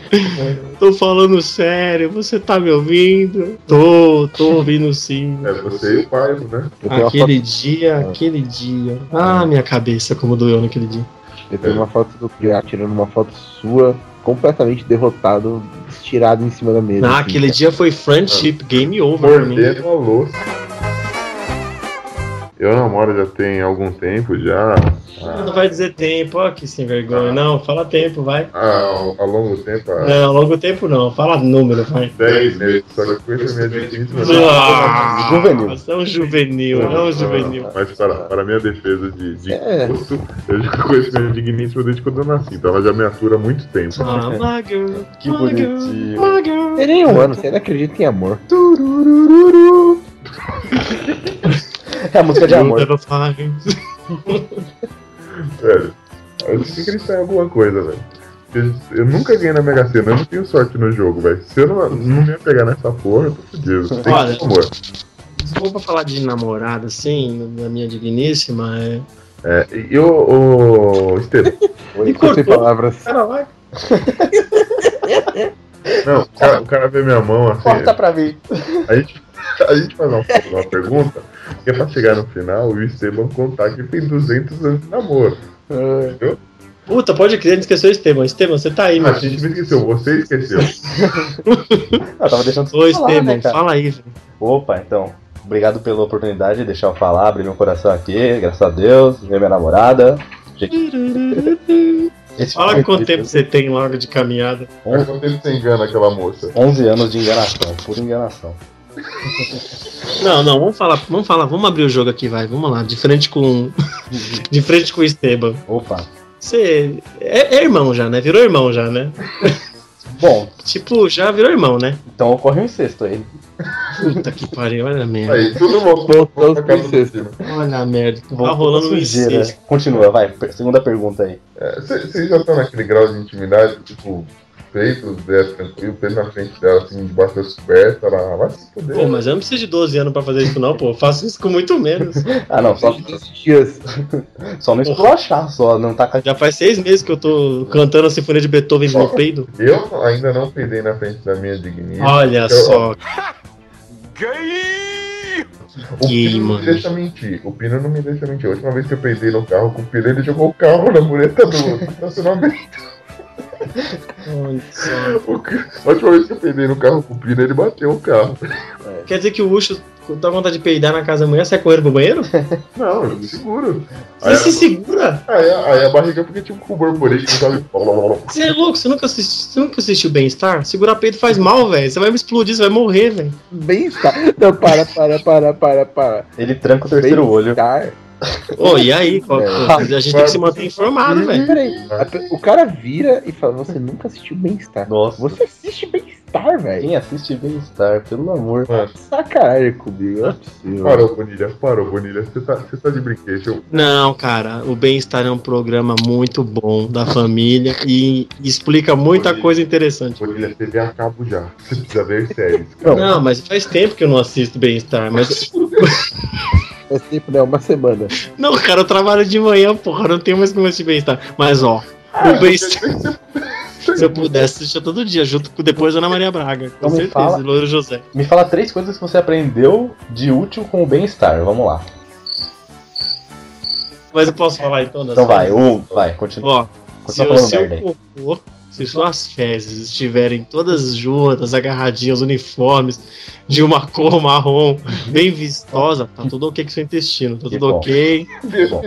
[SPEAKER 1] Tô falando sério, você tá me ouvindo? Tô, tô ouvindo sim.
[SPEAKER 3] É você e o pai, né?
[SPEAKER 1] Aquele
[SPEAKER 4] foto,
[SPEAKER 1] dia, aquele dia. Ah, minha cabeça, como doeu naquele dia.
[SPEAKER 4] Eu tenho uma foto do Piá tirando uma foto sua, completamente derrotado, estirado em cima da mesa.
[SPEAKER 1] Ah,
[SPEAKER 4] assim.
[SPEAKER 1] aquele dia foi friendship, game over.
[SPEAKER 3] Mordendo a louça. Eu namoro já tem algum tempo já.
[SPEAKER 1] Não vai dizer tempo, ó, que sem vergonha. Não, fala tempo, vai.
[SPEAKER 3] Há, há longo tempo, há
[SPEAKER 1] Não, longo tempo não, fala número, vai.
[SPEAKER 3] 10 meses, só que eu conheço a minha definição.
[SPEAKER 1] Ah,
[SPEAKER 2] Juvenil.
[SPEAKER 1] Você é um juvenil, não um juvenil.
[SPEAKER 3] Mas para, para minha defesa de, de
[SPEAKER 4] É.
[SPEAKER 3] gosto, eu já conheço minha digníssima desde quando eu nasci, então ela já me atura há muito tempo.
[SPEAKER 1] Ah, girl,
[SPEAKER 2] Que bonitinho.
[SPEAKER 1] my girl.
[SPEAKER 4] Tem nem um ano, você ainda acredita em amor.
[SPEAKER 2] É a música de amor.
[SPEAKER 3] Velho, eu tenho que acreditar em alguma coisa, velho. Eu, eu nunca ganhei na Mega Sena, eu não tenho sorte no jogo, velho. Se eu não, não me pegar nessa porra, eu tô fudido. Tem
[SPEAKER 1] Olha.
[SPEAKER 3] que ter amor.
[SPEAKER 1] Pra falar de namorada, assim, da minha digníssima, é.
[SPEAKER 3] É, e o, o Estevam,
[SPEAKER 1] E
[SPEAKER 4] Sem palavras.
[SPEAKER 1] Cara, vai.
[SPEAKER 3] não, o cara, o cara vê minha mão assim,
[SPEAKER 2] Corta pra mim.
[SPEAKER 3] a gente, a gente faz uma, uma pergunta, que é pra chegar no final e o Esteban contar que tem 200 anos de namoro, entendeu?
[SPEAKER 1] Puta, pode crer, a gente esqueceu o Esteban. Esteban, você tá aí,
[SPEAKER 3] A
[SPEAKER 1] meu
[SPEAKER 3] gente me esqueceu, você esqueceu.
[SPEAKER 2] Ah, tava deixando
[SPEAKER 1] Ô,
[SPEAKER 2] você falar,
[SPEAKER 1] Esteban,
[SPEAKER 2] né,
[SPEAKER 1] fala aí, velho.
[SPEAKER 2] Opa, então. Obrigado pela oportunidade de deixar eu falar, abrir meu coração aqui, graças a Deus, ver minha namorada. Esse
[SPEAKER 1] Fala quanto tempo
[SPEAKER 2] isso.
[SPEAKER 1] você tem logo de caminhada.
[SPEAKER 3] Quanto tempo você engana aquela moça?
[SPEAKER 2] 11 anos de enganação, pura enganação.
[SPEAKER 1] Não, não, vamos falar, vamos falar, vamos abrir o jogo aqui, vai. Vamos lá, de frente com. de frente com o Esteban.
[SPEAKER 2] Opa.
[SPEAKER 1] Você. É, é irmão já, né? Virou irmão já, né?
[SPEAKER 2] Bom,
[SPEAKER 1] Tipo, já virou irmão, né?
[SPEAKER 2] então ocorre um incesto aí.
[SPEAKER 1] Puta que pariu, olha a merda.
[SPEAKER 3] Aí, tudo voltou
[SPEAKER 4] pro incesto.
[SPEAKER 1] Olha a merda. Tá
[SPEAKER 2] Voltou
[SPEAKER 1] rolando um incesto.
[SPEAKER 2] Continua, vai. Segunda pergunta aí.
[SPEAKER 3] É, Vocês já estão naquele grau de intimidade, tipo, peito, desce tranquilo, peito na frente dela, assim, debaixo das cobertas, ela vai se fuder.
[SPEAKER 1] Pô, mas eu não preciso de 12 anos pra fazer isso, não, pô. Eu faço isso com muito menos.
[SPEAKER 2] Ah, não, só,
[SPEAKER 4] Esses dias.
[SPEAKER 2] só não esculachar, só não tá
[SPEAKER 1] Já faz seis meses que eu tô cantando a Sinfonia de Beethoven no peido.
[SPEAKER 3] Eu ainda não peidei na frente da minha digníssima.
[SPEAKER 1] Olha
[SPEAKER 3] Eu-
[SPEAKER 1] só.
[SPEAKER 3] O
[SPEAKER 1] Gay,
[SPEAKER 3] Pino não me deixa mentir. O Pino não me deixa mentir. A última vez que eu peidei no carro com o Pino, ele jogou o carro na mureta do estacionamento. O A última vez que eu peidei no carro com o Pino, ele bateu o carro.
[SPEAKER 1] Quer dizer que o Ucho dá vontade de peidar na casa da mulher, sai correndo pro banheiro?
[SPEAKER 3] Não, eu me seguro.
[SPEAKER 1] Você
[SPEAKER 3] Aí,
[SPEAKER 1] se segura?
[SPEAKER 3] aí, aí a barriga fica tipo com borboleta, sabe?
[SPEAKER 1] Você é louco? Você nunca, assisti, você nunca assistiu Bem-Estar? Segurar peito faz mal, velho. Você vai me explodir, você vai morrer, velho.
[SPEAKER 4] Bem-estar. Não, para, para, para, para, para.
[SPEAKER 2] Ele tranca o terceiro olho.
[SPEAKER 4] Bem-estar.
[SPEAKER 1] Ô, e aí? Qual-
[SPEAKER 4] É.
[SPEAKER 1] a gente tem que se manter informado, velho.
[SPEAKER 4] Peraí, a pe- o cara vira e fala: Você nunca assistiu Bem-estar.
[SPEAKER 2] Nossa.
[SPEAKER 4] Você assiste Bem-Estar, velho.
[SPEAKER 2] Quem assiste bem-estar, pelo amor.
[SPEAKER 3] Mano,
[SPEAKER 4] Sacanagem comigo, não é possível.
[SPEAKER 3] parou, Bonilha, parou, Bonilha. Você tá, você tá de brinquedo.
[SPEAKER 1] Não, cara, o Bem-Estar é um programa muito bom da família e explica muita coisa interessante.
[SPEAKER 3] Bonilha, TV a cabo já. Você precisa ver séries.
[SPEAKER 4] Não,
[SPEAKER 1] Não, mas faz tempo que eu não assisto Bem-Estar, mas.
[SPEAKER 4] faz tempo, né? Uma semana.
[SPEAKER 1] Não, cara, eu trabalho de manhã, porra, eu não tenho mais como assistir Bem-Estar. Mas, ó, o Bem-Estar. Se eu pudesse assistir todo dia, junto com depois da Ana Maria Braga. Com
[SPEAKER 2] Então
[SPEAKER 1] certeza,
[SPEAKER 2] fala.
[SPEAKER 1] Louro José.
[SPEAKER 2] Me fala três coisas que você aprendeu de útil com o bem-estar. Vamos lá.
[SPEAKER 1] Mas eu posso falar então das
[SPEAKER 2] Então vai, um, vai, continua.
[SPEAKER 1] Ó, se
[SPEAKER 2] continua
[SPEAKER 1] o
[SPEAKER 2] falando
[SPEAKER 1] seu
[SPEAKER 2] merda aí.
[SPEAKER 1] cocô, se suas fezes estiverem todas juntas, agarradinhas, uniformes, de uma cor marrom, bem vistosa, tá tudo ok com seu intestino, tá
[SPEAKER 2] Que
[SPEAKER 1] tudo
[SPEAKER 2] bom.
[SPEAKER 1] ok,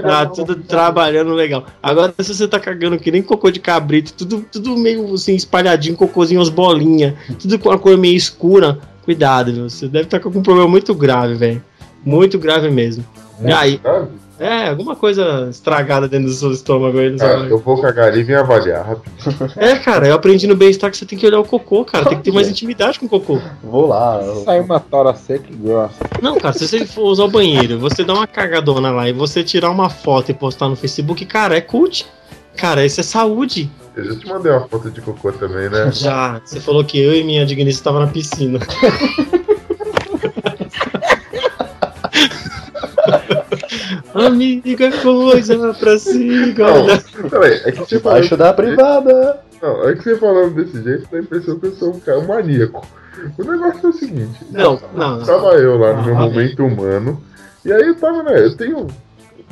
[SPEAKER 1] tá tudo trabalhando legal. Agora, se você tá cagando que nem cocô de cabrito, tudo, tudo meio assim, espalhadinho, cocôzinho, as bolinhas, tudo com a cor meio escura, cuidado, viu? Você deve estar com um problema muito grave, velho. Muito grave mesmo. E aí?
[SPEAKER 3] Sabe?
[SPEAKER 1] É, alguma coisa estragada dentro do seu estômago aí. não
[SPEAKER 3] Cara,
[SPEAKER 1] sei.
[SPEAKER 3] eu vou cagar ali e vim avaliar rapidinho.
[SPEAKER 1] É, cara, eu aprendi no bem-estar que você tem que olhar o cocô, cara. Tem que ter mais intimidade com o cocô.
[SPEAKER 2] Vou lá. eu-
[SPEAKER 4] Sai uma tora seca e grossa.
[SPEAKER 1] Não, cara, se você for usar o banheiro, você dá uma cagadona lá e você tirar uma foto e postar no Facebook, cara, é cult. Cara, isso é saúde.
[SPEAKER 3] Eu já te mandei uma foto de cocô também, né?
[SPEAKER 1] Já, você falou que eu e minha digníssima estavam na piscina. Amiga, coisa pra se guardar.
[SPEAKER 3] Peraí, é que você falou.
[SPEAKER 2] Debaixo da privada.
[SPEAKER 3] Não, é que você falando desse jeito dá a impressão que eu sou um cara um maníaco. O negócio é o seguinte.
[SPEAKER 1] Não, não, não.
[SPEAKER 3] Tava eu lá no meu
[SPEAKER 1] Ah,
[SPEAKER 3] momento humano. E aí eu tava, né? Eu tenho o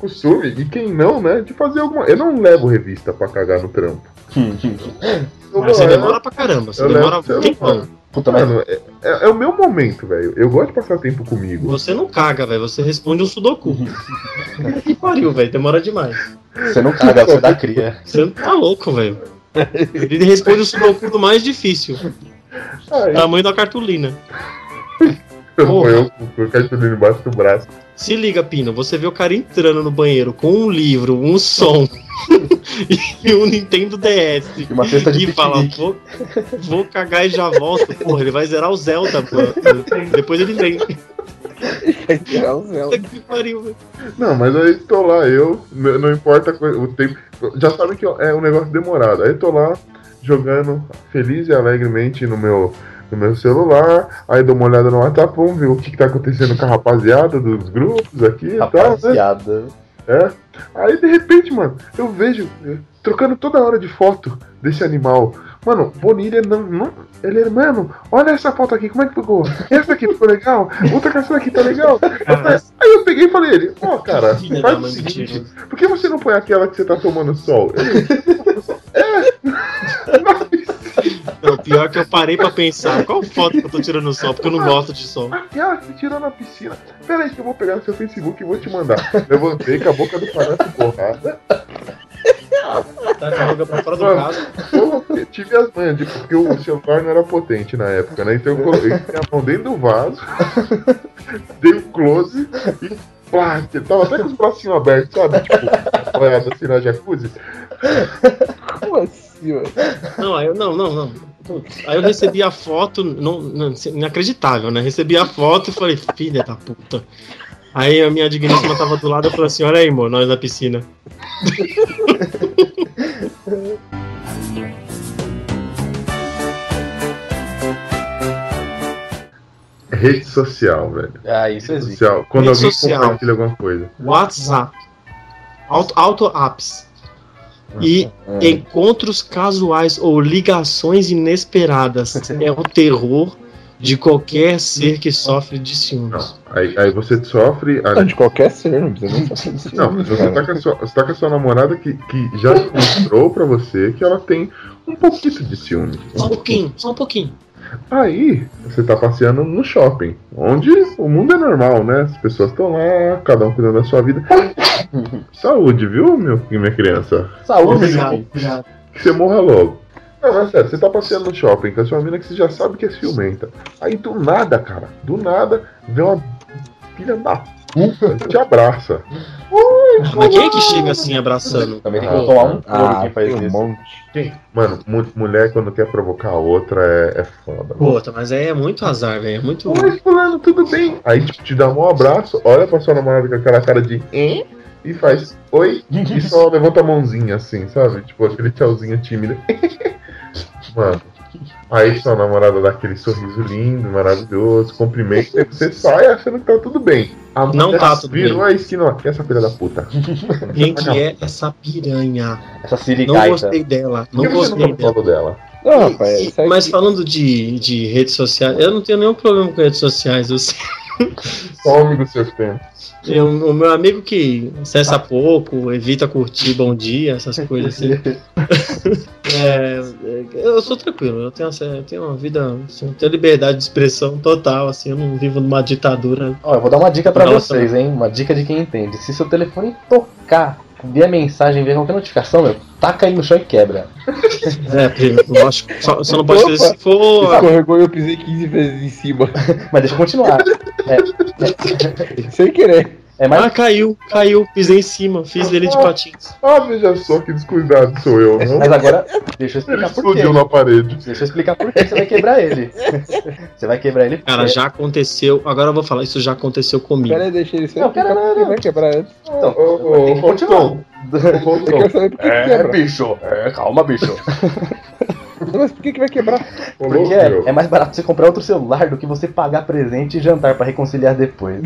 [SPEAKER 3] costume, e quem não, né? De fazer alguma. Eu não levo revista pra cagar no trampo. Eu
[SPEAKER 1] Mas você
[SPEAKER 3] vou lá,
[SPEAKER 1] demora pra caramba, você
[SPEAKER 3] eu
[SPEAKER 1] demora
[SPEAKER 3] levo
[SPEAKER 1] um tempão.
[SPEAKER 2] Puta, mas
[SPEAKER 3] Mano, é, é- é o meu momento, velho. Eu gosto de passar tempo comigo.
[SPEAKER 1] Você não caga, velho, você responde um sudoku. que pariu, velho, demora demais.
[SPEAKER 2] você não caga, você dá cria.
[SPEAKER 1] Você tá louco, velho. Ele responde o sudoku do mais difícil.
[SPEAKER 3] Aí
[SPEAKER 1] Tamanho da cartolina.
[SPEAKER 3] Eu
[SPEAKER 1] porra.
[SPEAKER 3] ponho com o cartolina embaixo do braço.
[SPEAKER 1] Se liga, Pino, você vê o cara entrando no banheiro com um livro, um som e um Nintendo DS.
[SPEAKER 2] E uma cesta de
[SPEAKER 1] E fala, vou, vou cagar e já volto. Porra, ele vai zerar o Zelda, pô. Depois ele vem.
[SPEAKER 4] Vai tirar o Zelda.
[SPEAKER 1] Que pariu, velho.
[SPEAKER 3] Não, mas aí tô lá, eu, não importa o tempo. Já sabe que é um negócio demorado. Aí tô lá jogando feliz e alegremente no meu, no meu celular. Aí dou uma olhada no WhatsApp, vamos ver o que, que tá acontecendo com a rapaziada dos grupos aqui e tal, né?
[SPEAKER 2] Rapaziada.
[SPEAKER 3] É. Aí de repente, mano, eu vejo eh, trocando toda hora de foto desse animal Mano, Bonilha não, não. Ele é, mano, olha essa foto aqui, como é que ficou? Essa aqui ficou legal? Outra caçula aqui tá legal? Aí eu peguei e falei ele, ó, cara,
[SPEAKER 1] Filha
[SPEAKER 3] faz o seguinte,
[SPEAKER 1] mentiroso.
[SPEAKER 3] por que você não põe aquela que você tá tomando sol? Ele,
[SPEAKER 1] Não, pior que eu parei pra pensar, qual foto que eu tô tirando no sol? Porque eu não gosto de sol.
[SPEAKER 3] que você tirou na piscina. Pera aí que eu vou pegar no seu Facebook e vou te mandar. Levantei com a boca do palhaço borrada.
[SPEAKER 1] Tá com a boca pra fora do
[SPEAKER 3] Mano.
[SPEAKER 1] caso.
[SPEAKER 3] Eu tive as manhas, tipo, porque o celular não era potente na época, né? Então eu coloquei a mão dentro do vaso, dei um close e pá, tava até com os bracinhos abertos, sabe? Tipo, apoiado assim na jacuzzi.
[SPEAKER 4] Mano?
[SPEAKER 1] Não, aí eu, não, não, não. Putz, Aí eu recebi a foto, não, não, inacreditável, né? Recebi a foto e falei, filha da puta. Aí a minha digníssima tava do lado e falou assim: Olha aí, amor, nós na piscina.
[SPEAKER 3] Rede social, velho.
[SPEAKER 2] Ah, isso existe.
[SPEAKER 3] social. Quando
[SPEAKER 1] Rede
[SPEAKER 3] alguém
[SPEAKER 1] social.
[SPEAKER 3] compartilha alguma coisa.
[SPEAKER 1] WhatsApp. Auto, auto apps. E
[SPEAKER 4] É.
[SPEAKER 1] encontros casuais ou ligações inesperadas é o terror de qualquer ser que sofre de ciúmes.
[SPEAKER 3] Aí, aí você sofre. a-
[SPEAKER 4] Não, de qualquer ser, não precisa nem saber disso.
[SPEAKER 3] Não, você tá, com a sua, você tá com a sua namorada que, que já mostrou pra você que ela tem um pouquinho de ciúme.
[SPEAKER 1] Só um pouquinho, só um pouquinho.
[SPEAKER 3] Aí, você tá passeando no shopping, onde o mundo é normal, né? As pessoas estão lá, cada um cuidando da sua vida. Saúde, viu, meu, minha criança?
[SPEAKER 2] Saúde,
[SPEAKER 1] obrigado.
[SPEAKER 3] Que você morra logo. Não, é sério, você tá passeando no shopping com a sua mina que você já sabe que é ciumenta. Aí do nada, cara, do nada, vem uma filha da e te abraça.
[SPEAKER 1] Mas quem é que chega assim abraçando?
[SPEAKER 2] Também tem que
[SPEAKER 3] Ah,
[SPEAKER 2] tomar um couro
[SPEAKER 4] Ah,
[SPEAKER 2] quem faz
[SPEAKER 4] tem um
[SPEAKER 2] isso.
[SPEAKER 4] monte.
[SPEAKER 3] Mano, mu- mulher quando quer provocar a outra é, é foda. mano.
[SPEAKER 1] Puta, mas aí é muito azar, velho. É muito.
[SPEAKER 3] Oi, fulano, tudo bem? Aí tipo, te dá um abraço, olha pra sua namorada com aquela cara de hein? E faz oi e só levanta a mãozinha assim, sabe? Tipo aquele tchauzinho tímido. Mano. Aí sua namorada dá aquele sorriso lindo, maravilhoso, cumprimenta, e você sai achando que tá tudo bem. A
[SPEAKER 1] Não tá tudo
[SPEAKER 3] virou
[SPEAKER 1] bem.
[SPEAKER 3] a esquina é essa filha da puta?
[SPEAKER 1] Quem que é essa piranha?
[SPEAKER 2] Essa
[SPEAKER 1] Não
[SPEAKER 2] siricaita.
[SPEAKER 1] gostei dela. Não gostei
[SPEAKER 3] não
[SPEAKER 1] dela.
[SPEAKER 3] dela?
[SPEAKER 4] Não, rapaz,
[SPEAKER 1] E- mas
[SPEAKER 4] que-
[SPEAKER 1] falando de, de redes sociais, eu não tenho nenhum problema com redes sociais. Eu sei-
[SPEAKER 3] Some dos seus tempos.
[SPEAKER 1] eu- o meu amigo que acessa pouco, evita curtir bom dia, essas coisas assim. É, é, eu sou tranquilo, eu tenho, eu tenho uma vida, assim, eu tenho liberdade de expressão total, assim, eu não vivo numa ditadura.
[SPEAKER 2] Ó, eu vou dar uma dica pra
[SPEAKER 1] Nossa.
[SPEAKER 2] vocês, hein? Uma dica de quem entende. Se seu telefone tocar, ver a mensagem, ver qualquer notificação, meu, taca aí no chão e quebra.
[SPEAKER 1] É, primo, eu acho que só, só não pode fazer se for.
[SPEAKER 4] Escorregou e eu pisei 15 vezes em cima.
[SPEAKER 2] Mas deixa eu continuar.
[SPEAKER 4] Sem querer.
[SPEAKER 2] É
[SPEAKER 1] Ah,
[SPEAKER 2] mais.
[SPEAKER 1] caiu, caiu, pisei em cima, fiz ele de patins.
[SPEAKER 3] Ah, veja só que descuidado sou eu, não?
[SPEAKER 2] Mas agora, deixa eu
[SPEAKER 3] Ele
[SPEAKER 2] explicar por quê.
[SPEAKER 3] explodiu na parede.
[SPEAKER 2] Deixa eu explicar por que você vai quebrar ele. Você vai quebrar ele.
[SPEAKER 1] Cara, já aconteceu, agora eu vou falar, isso já aconteceu comigo.
[SPEAKER 4] Pera aí, deixa ele
[SPEAKER 2] Não, pera, não, não.
[SPEAKER 4] vai quebrar antes.
[SPEAKER 2] Então,
[SPEAKER 3] Ô, ô,
[SPEAKER 2] tem que
[SPEAKER 3] ô,
[SPEAKER 2] continuar.
[SPEAKER 4] Eu quero saber por que, que
[SPEAKER 2] É,
[SPEAKER 4] quebra.
[SPEAKER 2] bicho. É, calma, bicho.
[SPEAKER 4] Mas por que, que vai quebrar?
[SPEAKER 3] Ô,
[SPEAKER 2] Porque
[SPEAKER 3] louco,
[SPEAKER 2] é, é mais barato você comprar outro celular do que você pagar presente e jantar pra reconciliar depois.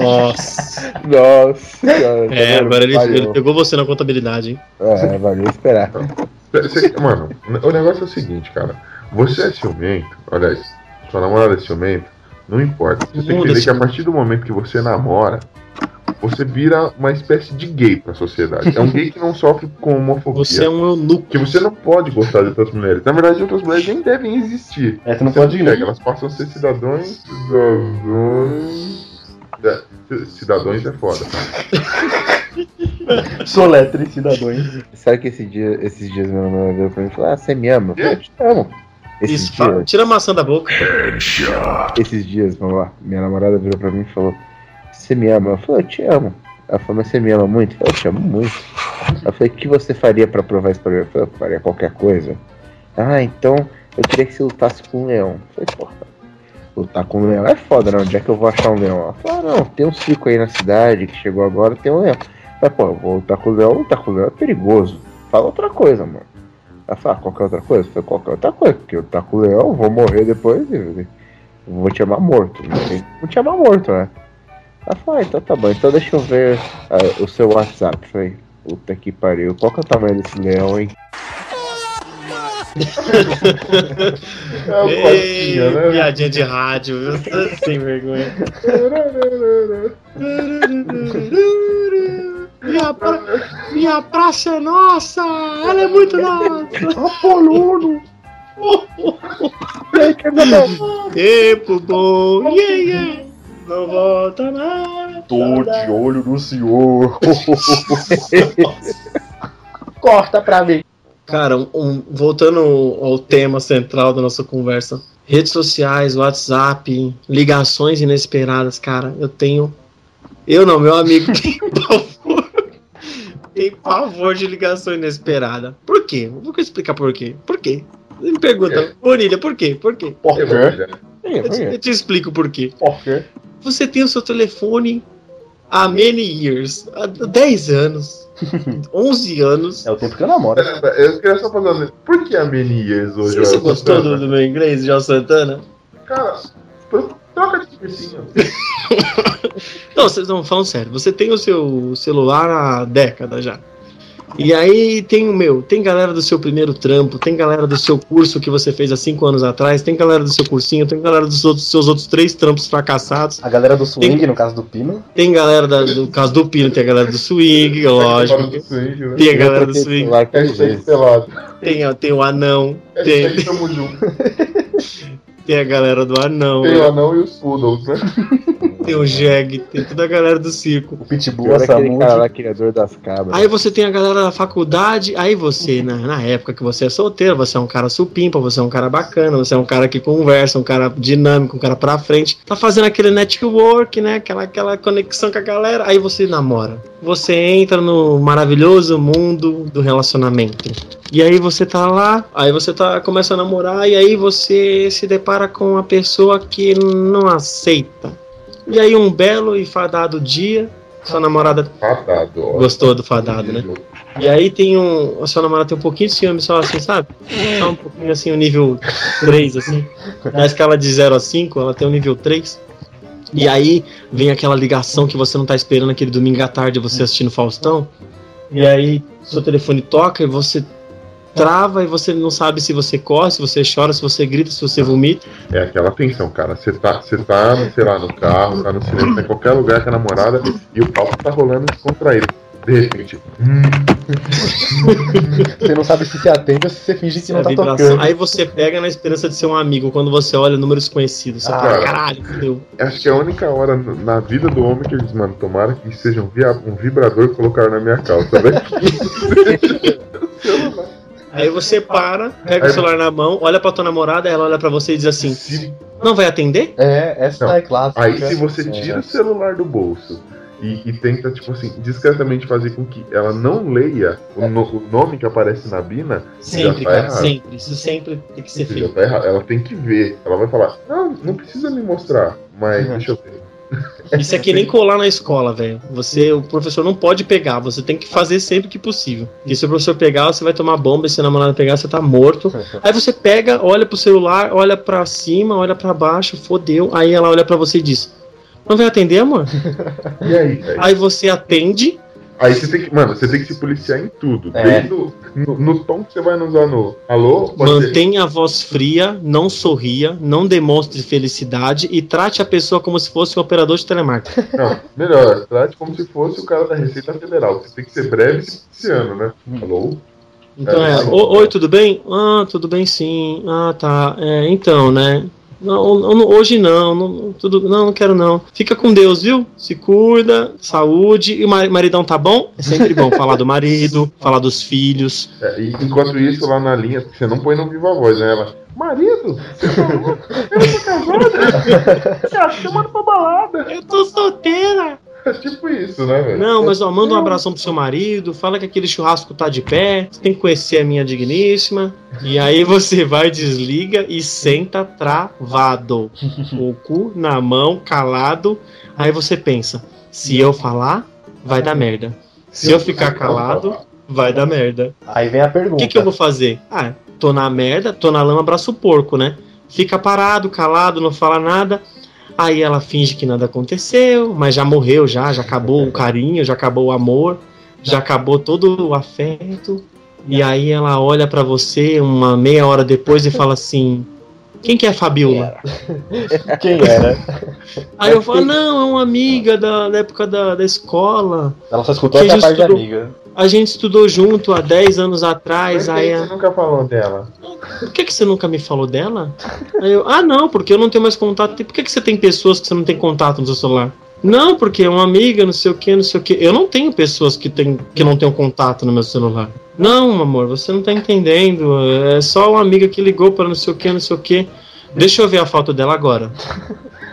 [SPEAKER 1] Nossa.
[SPEAKER 4] Nossa, cara.
[SPEAKER 1] É, agora ele, ele pegou você na contabilidade, hein?
[SPEAKER 4] É, valeu esperar.
[SPEAKER 3] Mano, o negócio é o seguinte, cara. Você é ciumento, olha isso. Sua namorada é ciumenta, não importa. Você tem que entender que a
[SPEAKER 1] ciumento.
[SPEAKER 3] partir do momento que você namora, você vira uma espécie de gay pra sociedade. É um gay que não sofre com homofobia.
[SPEAKER 1] Você é um eunuco.
[SPEAKER 3] Que você não pode gostar de outras mulheres. Na verdade, outras mulheres nem devem existir.
[SPEAKER 2] É, você não
[SPEAKER 3] Você
[SPEAKER 2] pode
[SPEAKER 3] pega,
[SPEAKER 2] ir.
[SPEAKER 3] elas passam a ser cidadãos. Cidadãos. É, cidadãos é foda.
[SPEAKER 2] Soletre cidadãos.
[SPEAKER 4] Sabe que esse dia, esses dias meu namorado veio pra mim e falou: Ah, você me ama? Eu falei, te amo. Esses
[SPEAKER 1] Isso,
[SPEAKER 4] dias,
[SPEAKER 1] tira a maçã da boca.
[SPEAKER 4] esses dias, vamos lá, minha namorada virou pra mim e falou: Você me ama? Eu falei: Eu te amo. Ela falou: Mas você me ama muito? Eu te amo muito. Eu falei: O que você faria pra provar isso pra mim? Eu falei: Eu faria qualquer coisa. Ah, então eu queria que você lutasse com um leão. Eu falei: Porra, lutar com um leão é foda, né? Onde é que eu vou achar um leão? Ela falou: ah, Não, tem um circo aí na cidade que chegou agora, tem um leão. Falei: Pô, eu vou lutar com o leão, lutar com o leão é perigoso. Fala outra coisa, mano. Ela falou, ah, qualquer outra coisa? Eu falei, qualquer outra coisa, porque eu tá com o leão, vou morrer depois e vou te chamar morto. Não tem como te chamar morto, né? Ela falou, ah, então tá bom, então deixa eu ver ah, o seu WhatsApp. Eu falei, puta que pariu, qual que é o tamanho desse leão, hein?
[SPEAKER 3] É o
[SPEAKER 1] Ei,
[SPEAKER 3] né?
[SPEAKER 1] piadinha de rádio, viu? Sem vergonha. Minha, pra... Minha praça é nossa! Ela é muito nossa!
[SPEAKER 4] Apolono!
[SPEAKER 1] Tempo bom! Yeah, yeah. Não volta mais!
[SPEAKER 4] Tô de olho no senhor.
[SPEAKER 2] Corta pra mim.
[SPEAKER 1] Cara, um- voltando ao tema central da nossa conversa, redes sociais, WhatsApp, ligações inesperadas, cara, eu tenho. Eu não, meu amigo tem pavor. Tem pavor de ligação inesperada. Por quê? Vou explicar por quê. Por quê? Ele me pergunta, Bonilha, por quê? Por quê?
[SPEAKER 2] Por quê?
[SPEAKER 1] Eu te, eu te explico por quê.
[SPEAKER 2] Por quê?
[SPEAKER 1] Você tem o seu telefone há many years, há 10 anos, 11 anos.
[SPEAKER 2] É o tempo que eu namoro.
[SPEAKER 3] Eu queria só fazer um... Por que a Menias hoje?
[SPEAKER 1] Você gostou do, do meu inglês, João Santana?
[SPEAKER 3] Cara, tro- troca de cursinho.
[SPEAKER 1] Não, vocês estão falando sério. Você tem o seu celular há década já. E aí tem o meu, tem galera do seu primeiro trampo, tem galera do seu curso que você fez há cinco anos atrás, tem galera do seu cursinho, tem galera dos outros, seus outros três trampos fracassados,
[SPEAKER 2] A galera do swing,
[SPEAKER 1] Tem-
[SPEAKER 2] no caso do Pino.
[SPEAKER 1] tem galera da- do caso do Pino, tem a galera do swing, lógico.
[SPEAKER 3] Swing, né?
[SPEAKER 1] Tem a galera do swing,
[SPEAKER 4] vezes.
[SPEAKER 3] pelado.
[SPEAKER 1] tem, tem o anão, tem,
[SPEAKER 3] Hashtag tamo junto.
[SPEAKER 1] tem a galera do anão,
[SPEAKER 3] Tem o anão e os poodles, né?
[SPEAKER 1] tem o Jeg, tem toda a galera do circo.
[SPEAKER 2] O Pitbull,
[SPEAKER 4] é aquele
[SPEAKER 2] Samude.
[SPEAKER 4] cara lá, criador das cabras.
[SPEAKER 1] Aí você tem a galera da faculdade, aí você, na, na época que você é solteiro, você é um cara supimpa, você é um cara bacana, você é um cara que conversa, um cara dinâmico, um cara pra frente, tá fazendo aquele network, né? Aquela, aquela conexão com a galera, aí você namora. Você entra no maravilhoso mundo do relacionamento. E aí você tá lá, aí você tá, começa a namorar, e aí você se depara com uma pessoa que não aceita. E aí um belo e fadado dia, sua namorada
[SPEAKER 3] Fatado, ó.
[SPEAKER 1] gostou do fadado, né? E aí tem um. A sua namorada tem um pouquinho de ciúme só assim, sabe? Só um pouquinho assim, o nível 3, assim. Na escala de 0 a 5, ela tem um nível 3. E aí vem aquela ligação que você não tá esperando aquele domingo à tarde, você assistindo Faustão. E aí seu telefone toca e você trava e você não sabe se você corre, se você chora, se você grita, se você vomita.
[SPEAKER 3] É aquela tensão, cara. Você tá, você tá, sei lá, no carro, tá no cinema, tá em qualquer lugar com a namorada e o papo tá rolando descontraído. De repente,
[SPEAKER 2] Você não sabe se você atende ou se você finge que
[SPEAKER 1] a
[SPEAKER 2] não tá
[SPEAKER 1] vibração.
[SPEAKER 2] tocando.
[SPEAKER 1] Aí você pega na esperança de ser um amigo. Quando você olha números conhecidos, você
[SPEAKER 2] Ah.
[SPEAKER 1] fala, caralho, fudeu.
[SPEAKER 3] acho que é a única hora na vida do homem que eles, mano, tomara que seja um, vibrador colocaram na minha calça, né?
[SPEAKER 1] Aí você para, pega o celular na mão, olha pra tua namorada, ela olha pra você e diz assim:
[SPEAKER 3] Se-
[SPEAKER 1] Não vai atender?
[SPEAKER 2] É, essa
[SPEAKER 3] Não.
[SPEAKER 2] é clássica.
[SPEAKER 3] Aí se você
[SPEAKER 2] É.
[SPEAKER 3] tira o celular do bolso e, e tenta, tipo assim, discretamente fazer com que ela não leia o, no- o nome que aparece na Bina,
[SPEAKER 1] Sempre,
[SPEAKER 3] tá
[SPEAKER 1] cara,
[SPEAKER 3] errado.
[SPEAKER 1] sempre. Isso sempre tem que ser feito.
[SPEAKER 3] tá. Ela tem que ver. Ela vai falar, não, não precisa me mostrar, mas
[SPEAKER 2] Uhum.
[SPEAKER 3] deixa eu ver.
[SPEAKER 1] Isso é que nem colar na escola, velho. Você, o professor não pode pegar, você tem que fazer sempre que possível. E se o professor pegar, você vai tomar bomba, e se a namorada pegar, você tá morto. Aí você pega, olha pro celular, olha pra cima, olha pra baixo, fodeu. Aí ela olha pra você e diz: Não vai atender, amor?
[SPEAKER 3] E aí?
[SPEAKER 1] Aí você atende,
[SPEAKER 3] Aí você tem que, mano, você tem que se policiar em tudo.
[SPEAKER 2] É.
[SPEAKER 3] Desde o, no, no tom que você vai usar no alô,
[SPEAKER 1] mantenha a voz fria, não sorria, não demonstre felicidade e trate a pessoa como se fosse um operador de telemarketing.
[SPEAKER 3] Não, melhor, trate como se fosse o cara da Receita Federal. Você tem que ser breve esse ano, né? Alô?
[SPEAKER 1] Então
[SPEAKER 3] É,
[SPEAKER 1] é,
[SPEAKER 3] sim.
[SPEAKER 1] "O- oi, tudo bem? Ah, tudo bem sim. Ah, tá. É, então, né? Não, não, hoje não, não, tudo, não, não quero não. Fica com Deus, viu? Se cuida, saúde. E o mari- maridão tá bom? É sempre bom falar do marido, falar dos filhos.
[SPEAKER 3] É, e enquanto isso, lá na linha, você não põe no viva voz, né? Ela, marido, você falou? Eu tô casada? Cara, chamando pra balada.
[SPEAKER 1] Eu tô solteira!
[SPEAKER 3] É tipo isso, né, velho?
[SPEAKER 1] Não, mas ó, manda um abração pro seu marido, fala que aquele churrasco tá de pé, você tem que conhecer a minha digníssima. E aí você vai, desliga e senta travado. O cu na mão, calado. Aí você pensa: se eu falar, vai dar merda. Se eu ficar calado, vai dar merda.
[SPEAKER 2] Aí vem a
[SPEAKER 1] O
[SPEAKER 2] pergunta.
[SPEAKER 1] que, que eu vou fazer? Ah, tô na merda, tô na lama, abraço o porco, né? Fica parado, calado, não fala nada. Aí ela finge que nada aconteceu, mas já morreu, já, já acabou o carinho, já acabou o amor, já acabou todo o afeto. E aí ela olha pra você uma meia hora depois e fala assim: Quem que é a Fabiola?
[SPEAKER 2] Quem era?
[SPEAKER 1] Aí eu falo: Não, é uma amiga da, da época da, da escola.
[SPEAKER 2] Ela só escutou até a parte
[SPEAKER 1] gente
[SPEAKER 2] de
[SPEAKER 1] estudou-
[SPEAKER 2] amiga.
[SPEAKER 1] A gente estudou junto há 10 anos
[SPEAKER 3] Mas
[SPEAKER 1] atrás. Aí
[SPEAKER 3] aí
[SPEAKER 1] a-
[SPEAKER 3] você nunca falou dela.
[SPEAKER 1] Por que, que você nunca me falou dela? Aí eu, ah, não, porque eu não tenho mais contato. Por que, que você tem pessoas que você não tem contato no seu celular? Não, porque é uma amiga, não sei o que, não sei o que. Eu não tenho pessoas que, tem, que não tenham contato no meu celular. Não, amor, você não tá entendendo. É só uma amiga que ligou para não sei o que, não sei o que. Deixa eu ver a foto dela agora.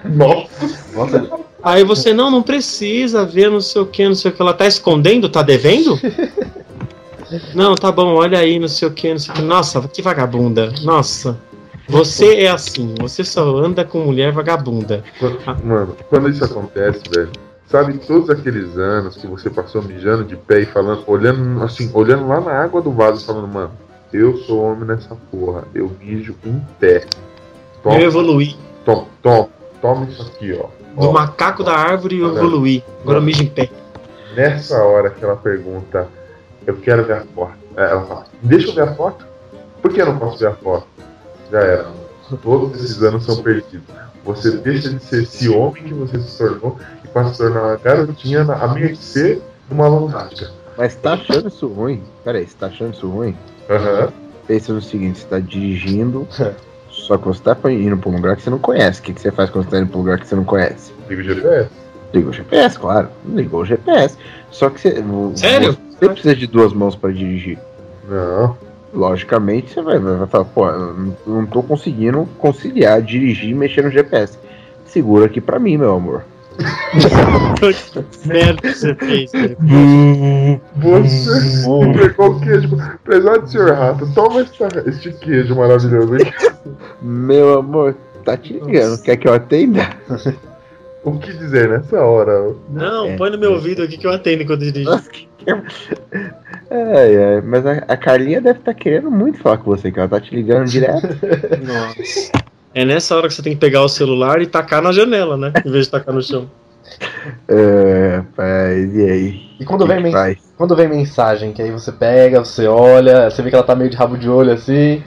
[SPEAKER 3] Nossa.
[SPEAKER 2] Nossa,
[SPEAKER 1] Aí você, não, não precisa ver, não sei o que, não sei o que. Ela tá escondendo? Tá devendo? Não, tá bom, olha aí, não sei o que, não sei o que. Nossa, que vagabunda. Nossa. Você é assim, você só anda com mulher vagabunda.
[SPEAKER 3] Quando- Mano, quando isso acontece, velho, sabe todos aqueles anos que você passou mijando de pé e falando, olhando assim, olhando lá na água do vaso, falando, mano, eu sou homem nessa porra, eu mijo em pé. Toma,
[SPEAKER 1] Eu evoluí.
[SPEAKER 3] toma, toma, toma isso aqui, ó.
[SPEAKER 1] Do
[SPEAKER 3] Ó,
[SPEAKER 1] macaco da árvore eu evoluí. Agora eu mijo em pé.
[SPEAKER 3] Nessa hora que ela pergunta, eu quero ver a foto. É, Ela fala, deixa eu ver a foto? Por que eu não posso ver a foto? Já era. Todos esses anos são perdidos. Você deixa de ser esse homem que você se tornou e passa a se tornar uma garotinha na- a mercê de uma lunática.
[SPEAKER 4] Mas tá achando isso ruim? Pera aí, você tá achando isso ruim?
[SPEAKER 3] Aham.
[SPEAKER 4] Pensa no seguinte, você tá dirigindo, só que você tá indo pra um lugar que você não conhece. O que, que você faz quando você tá indo pra um lugar que você não conhece?
[SPEAKER 3] Liga o GPS.
[SPEAKER 4] Ligou o GPS, claro. Ligou o GPS. Só que você.
[SPEAKER 1] Sério?
[SPEAKER 4] Você precisa de duas mãos pra dirigir.
[SPEAKER 3] Não.
[SPEAKER 4] Logicamente, você vai, vai falar, pô, eu não tô conseguindo conciliar, dirigir e mexer no GPS. Segura aqui pra mim, meu amor.
[SPEAKER 1] Merda que você fez. cara.
[SPEAKER 3] Você pegou o queijo. Prezado senhor rato, toma essa, este queijo maravilhoso aí.
[SPEAKER 4] Meu amor, tá te ligando. Quer que eu atenda?
[SPEAKER 3] O que dizer nessa hora?
[SPEAKER 1] Não,
[SPEAKER 4] É.
[SPEAKER 1] põe no meu ouvido aqui que eu atendo enquanto eu dirijo.
[SPEAKER 4] Que- É, é, mas a, a Carlinha deve estar querendo muito falar com você, que ela tá te ligando direto.
[SPEAKER 1] Nossa. É nessa hora que você tem que pegar o celular e tacar na janela, né? Em vez de tacar no chão.
[SPEAKER 4] É, rapaz, e aí?
[SPEAKER 2] E quando
[SPEAKER 4] Que
[SPEAKER 2] vem,
[SPEAKER 4] que
[SPEAKER 2] quando vem mensagem, que aí você pega, você olha, você vê que ela tá meio de rabo de olho assim.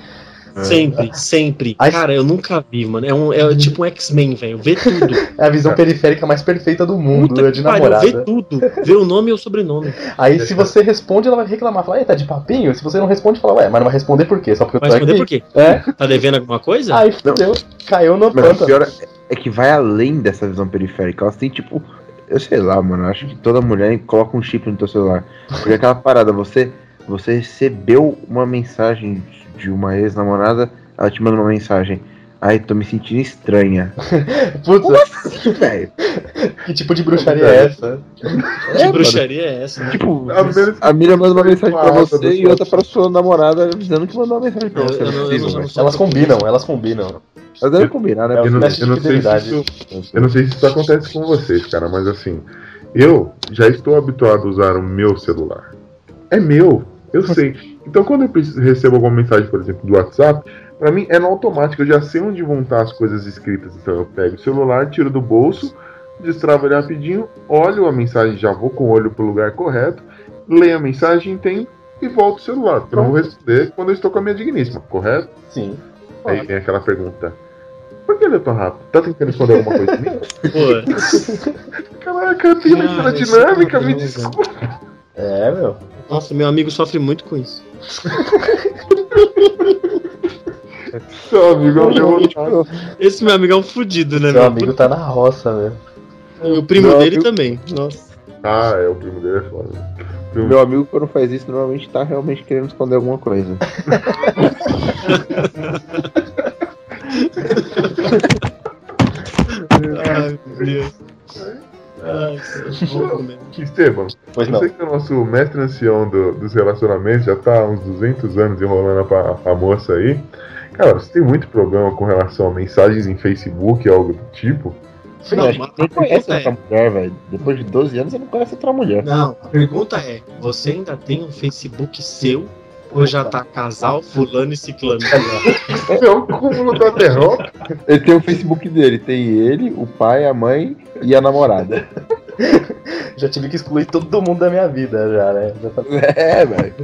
[SPEAKER 1] Sempre, sempre.
[SPEAKER 2] Aí-
[SPEAKER 1] Cara, eu nunca vi, mano. É, um, é tipo um X-Men, velho. Vê tudo.
[SPEAKER 2] É a visão periférica mais perfeita do mundo,
[SPEAKER 1] Puta
[SPEAKER 2] é de
[SPEAKER 1] pariu,
[SPEAKER 2] namorada.
[SPEAKER 1] vê tudo. Vê o nome e o sobrenome.
[SPEAKER 2] Aí se você responde, ela vai reclamar, fala, "Ei, tá de papinho? Se você não responde, fala, ué, mas não vai responder por quê? Só porque eu
[SPEAKER 1] Vai
[SPEAKER 2] tô
[SPEAKER 1] responder
[SPEAKER 2] aqui?
[SPEAKER 1] por quê?
[SPEAKER 2] É,
[SPEAKER 1] Tá devendo alguma coisa?
[SPEAKER 2] aí fudeu, caiu no
[SPEAKER 4] Mas o
[SPEAKER 2] pântano.
[SPEAKER 4] pior é- é que vai além dessa visão periférica. Elas têm tipo. Eu sei lá, mano. Acho que toda mulher coloca um chip no teu celular. Porque aquela parada, você, você recebeu uma mensagem de uma ex-namorada, ela te manda uma mensagem. Ai, tô me sentindo estranha.
[SPEAKER 2] Putz,
[SPEAKER 4] Velho.
[SPEAKER 2] que tipo de bruxaria é essa?
[SPEAKER 1] que bruxaria é essa?
[SPEAKER 4] Tipo,
[SPEAKER 3] A
[SPEAKER 4] a Miriam manda uma mensagem pra
[SPEAKER 3] Fala,
[SPEAKER 4] você e outra pra sua namorada avisando que mandou uma mensagem pra
[SPEAKER 1] Eu-
[SPEAKER 4] você.
[SPEAKER 1] eu
[SPEAKER 4] é
[SPEAKER 1] eu não-
[SPEAKER 4] velho.
[SPEAKER 2] Elas combinam, elas combinam.
[SPEAKER 4] Mas deve combinar, né?
[SPEAKER 2] É
[SPEAKER 3] Eu não, eu não sei se isso, eu não sei se isso acontece com vocês, cara, mas assim, eu já estou habituado a usar o meu celular. É meu, eu sei. Então quando eu recebo alguma mensagem, por exemplo, do WhatsApp, pra mim é no automático, eu já sei onde vão estar as coisas escritas. Então eu pego o celular, tiro do bolso, destravo ele rapidinho, olho a mensagem, já vou com o olho pro lugar correto, leio a mensagem, entendo e volto o celular. Porque eu não vou responder quando eu estou com a minha digníssima, correto?
[SPEAKER 2] Sim.
[SPEAKER 3] Aí vem aquela pergunta. Por que ele é tão rápido? Tá tentando esconder alguma coisa de mim?
[SPEAKER 1] Pô,
[SPEAKER 3] Caraca, eu tenho uma
[SPEAKER 1] Cara,
[SPEAKER 3] dinâmica, me desculpa.
[SPEAKER 2] É, meu.
[SPEAKER 1] Nossa, meu amigo sofre muito com isso.
[SPEAKER 3] Seu amigo é um derrotado.
[SPEAKER 1] Esse meu amigo é um fudido, né,
[SPEAKER 2] Seu
[SPEAKER 1] meu?
[SPEAKER 2] amigo tá na roça, velho.
[SPEAKER 1] O primo
[SPEAKER 4] Meu
[SPEAKER 1] dele
[SPEAKER 4] amigo-
[SPEAKER 1] também. Nossa.
[SPEAKER 3] Ah, é, o primo dele é foda. Primo-
[SPEAKER 4] Meu amigo, quando faz isso, normalmente tá realmente querendo esconder alguma coisa.
[SPEAKER 1] Ai, meu Deus.
[SPEAKER 3] Esteban,
[SPEAKER 2] Pois não.
[SPEAKER 3] você que é o nosso mestre ancião do- dos relacionamentos, já tá há uns 200 anos enrolando a, a moça aí. Cara, você tem muito problema com relação a mensagens em Facebook, algo do tipo?
[SPEAKER 1] Não,
[SPEAKER 4] a gente
[SPEAKER 1] mas
[SPEAKER 4] nem
[SPEAKER 1] a
[SPEAKER 4] conhece
[SPEAKER 1] é-
[SPEAKER 4] outra mulher, velho. Depois de 12 anos, você não conhece outra mulher.
[SPEAKER 1] Não, a pergunta é: você ainda tem um Facebook seu ou já tá casal, fulano e ciclano?
[SPEAKER 3] É o cúmulo da derrota.
[SPEAKER 4] Ele tem o Facebook dele, tem ele, o pai, a mãe e a namorada.
[SPEAKER 2] já tive que excluir todo mundo da minha vida, já, né? Já tá-
[SPEAKER 4] É, velho.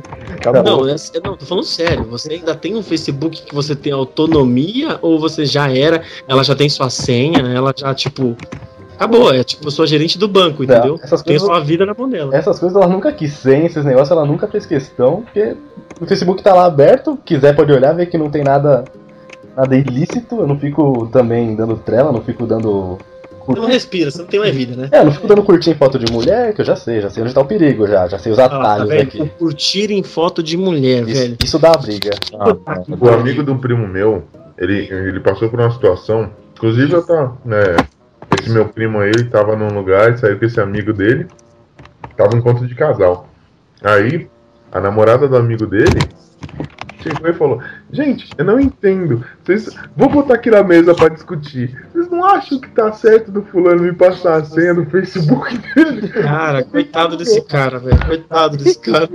[SPEAKER 1] Não, é- não, tô falando sério. Você ainda tem um Facebook que você tem autonomia ou você já era, ela já tem sua senha, ela já, tipo. Acabou, é tipo sua gerente do banco,
[SPEAKER 2] Não,
[SPEAKER 1] entendeu?
[SPEAKER 2] essas
[SPEAKER 1] Tem
[SPEAKER 2] coisas-
[SPEAKER 1] sua vida na mão dela.
[SPEAKER 2] Essas coisas ela nunca quis sem, esses negócios ela nunca fez questão, porque o Facebook tá lá aberto, quiser pode olhar, ver que não tem nada, nada ilícito, eu não fico também dando trela, não fico dando.
[SPEAKER 1] Você não respira, você não tem mais vida, né?
[SPEAKER 2] É, eu não fico dando curtir em foto de mulher, que eu já sei, já sei onde tá o perigo já, já sei os
[SPEAKER 1] Ah, tá
[SPEAKER 2] atalhos aqui.
[SPEAKER 1] Curtir em foto de mulher,
[SPEAKER 2] Isso,
[SPEAKER 1] velho.
[SPEAKER 2] isso dá briga. Ah, tá.
[SPEAKER 3] O amigo de um primo meu, ele, ele passou por uma situação. Inclusive, eu tava, né? Esse meu primo aí, ele tava num lugar e saiu com esse amigo dele. Tava um encontro de casal. Aí, a namorada do amigo dele chegou e falou: Gente, eu não entendo. Vocês... Vou botar aqui na mesa pra discutir. Vocês não acham que tá certo do fulano me passar a senha do Facebook dele?
[SPEAKER 1] Cara, coitado desse cara, velho. Coitado desse cara.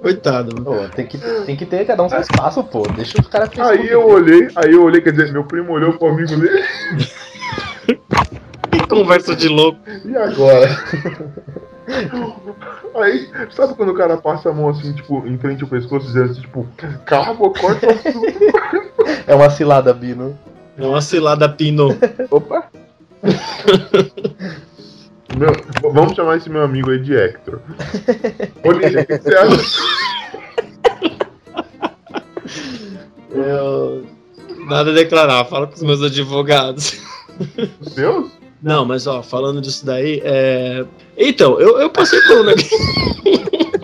[SPEAKER 1] Coitado, mano.
[SPEAKER 2] Pô, tem, que, tem que ter cada um seu espaço, pô. Deixa os caras
[SPEAKER 3] Aí eu olhei, aí eu olhei, quer dizer, meu primo olhou pro amigo dele.
[SPEAKER 1] Conversa de louco.
[SPEAKER 3] E agora? Aí, sabe quando o cara passa a mão assim, tipo, em frente ao pescoço, dizendo assim, tipo, calma, corta.
[SPEAKER 2] É uma cilada, Bino.
[SPEAKER 1] É uma cilada pino.
[SPEAKER 4] Opa.
[SPEAKER 3] Meu, vamos chamar esse meu amigo aí de Hector. Ô, Lígia, o que você acha?
[SPEAKER 1] Eu... Nada a declarar, fala com os meus advogados.
[SPEAKER 3] Deus?
[SPEAKER 1] Não, mas ó, falando disso daí, é. Então, eu, eu passei por um negócio.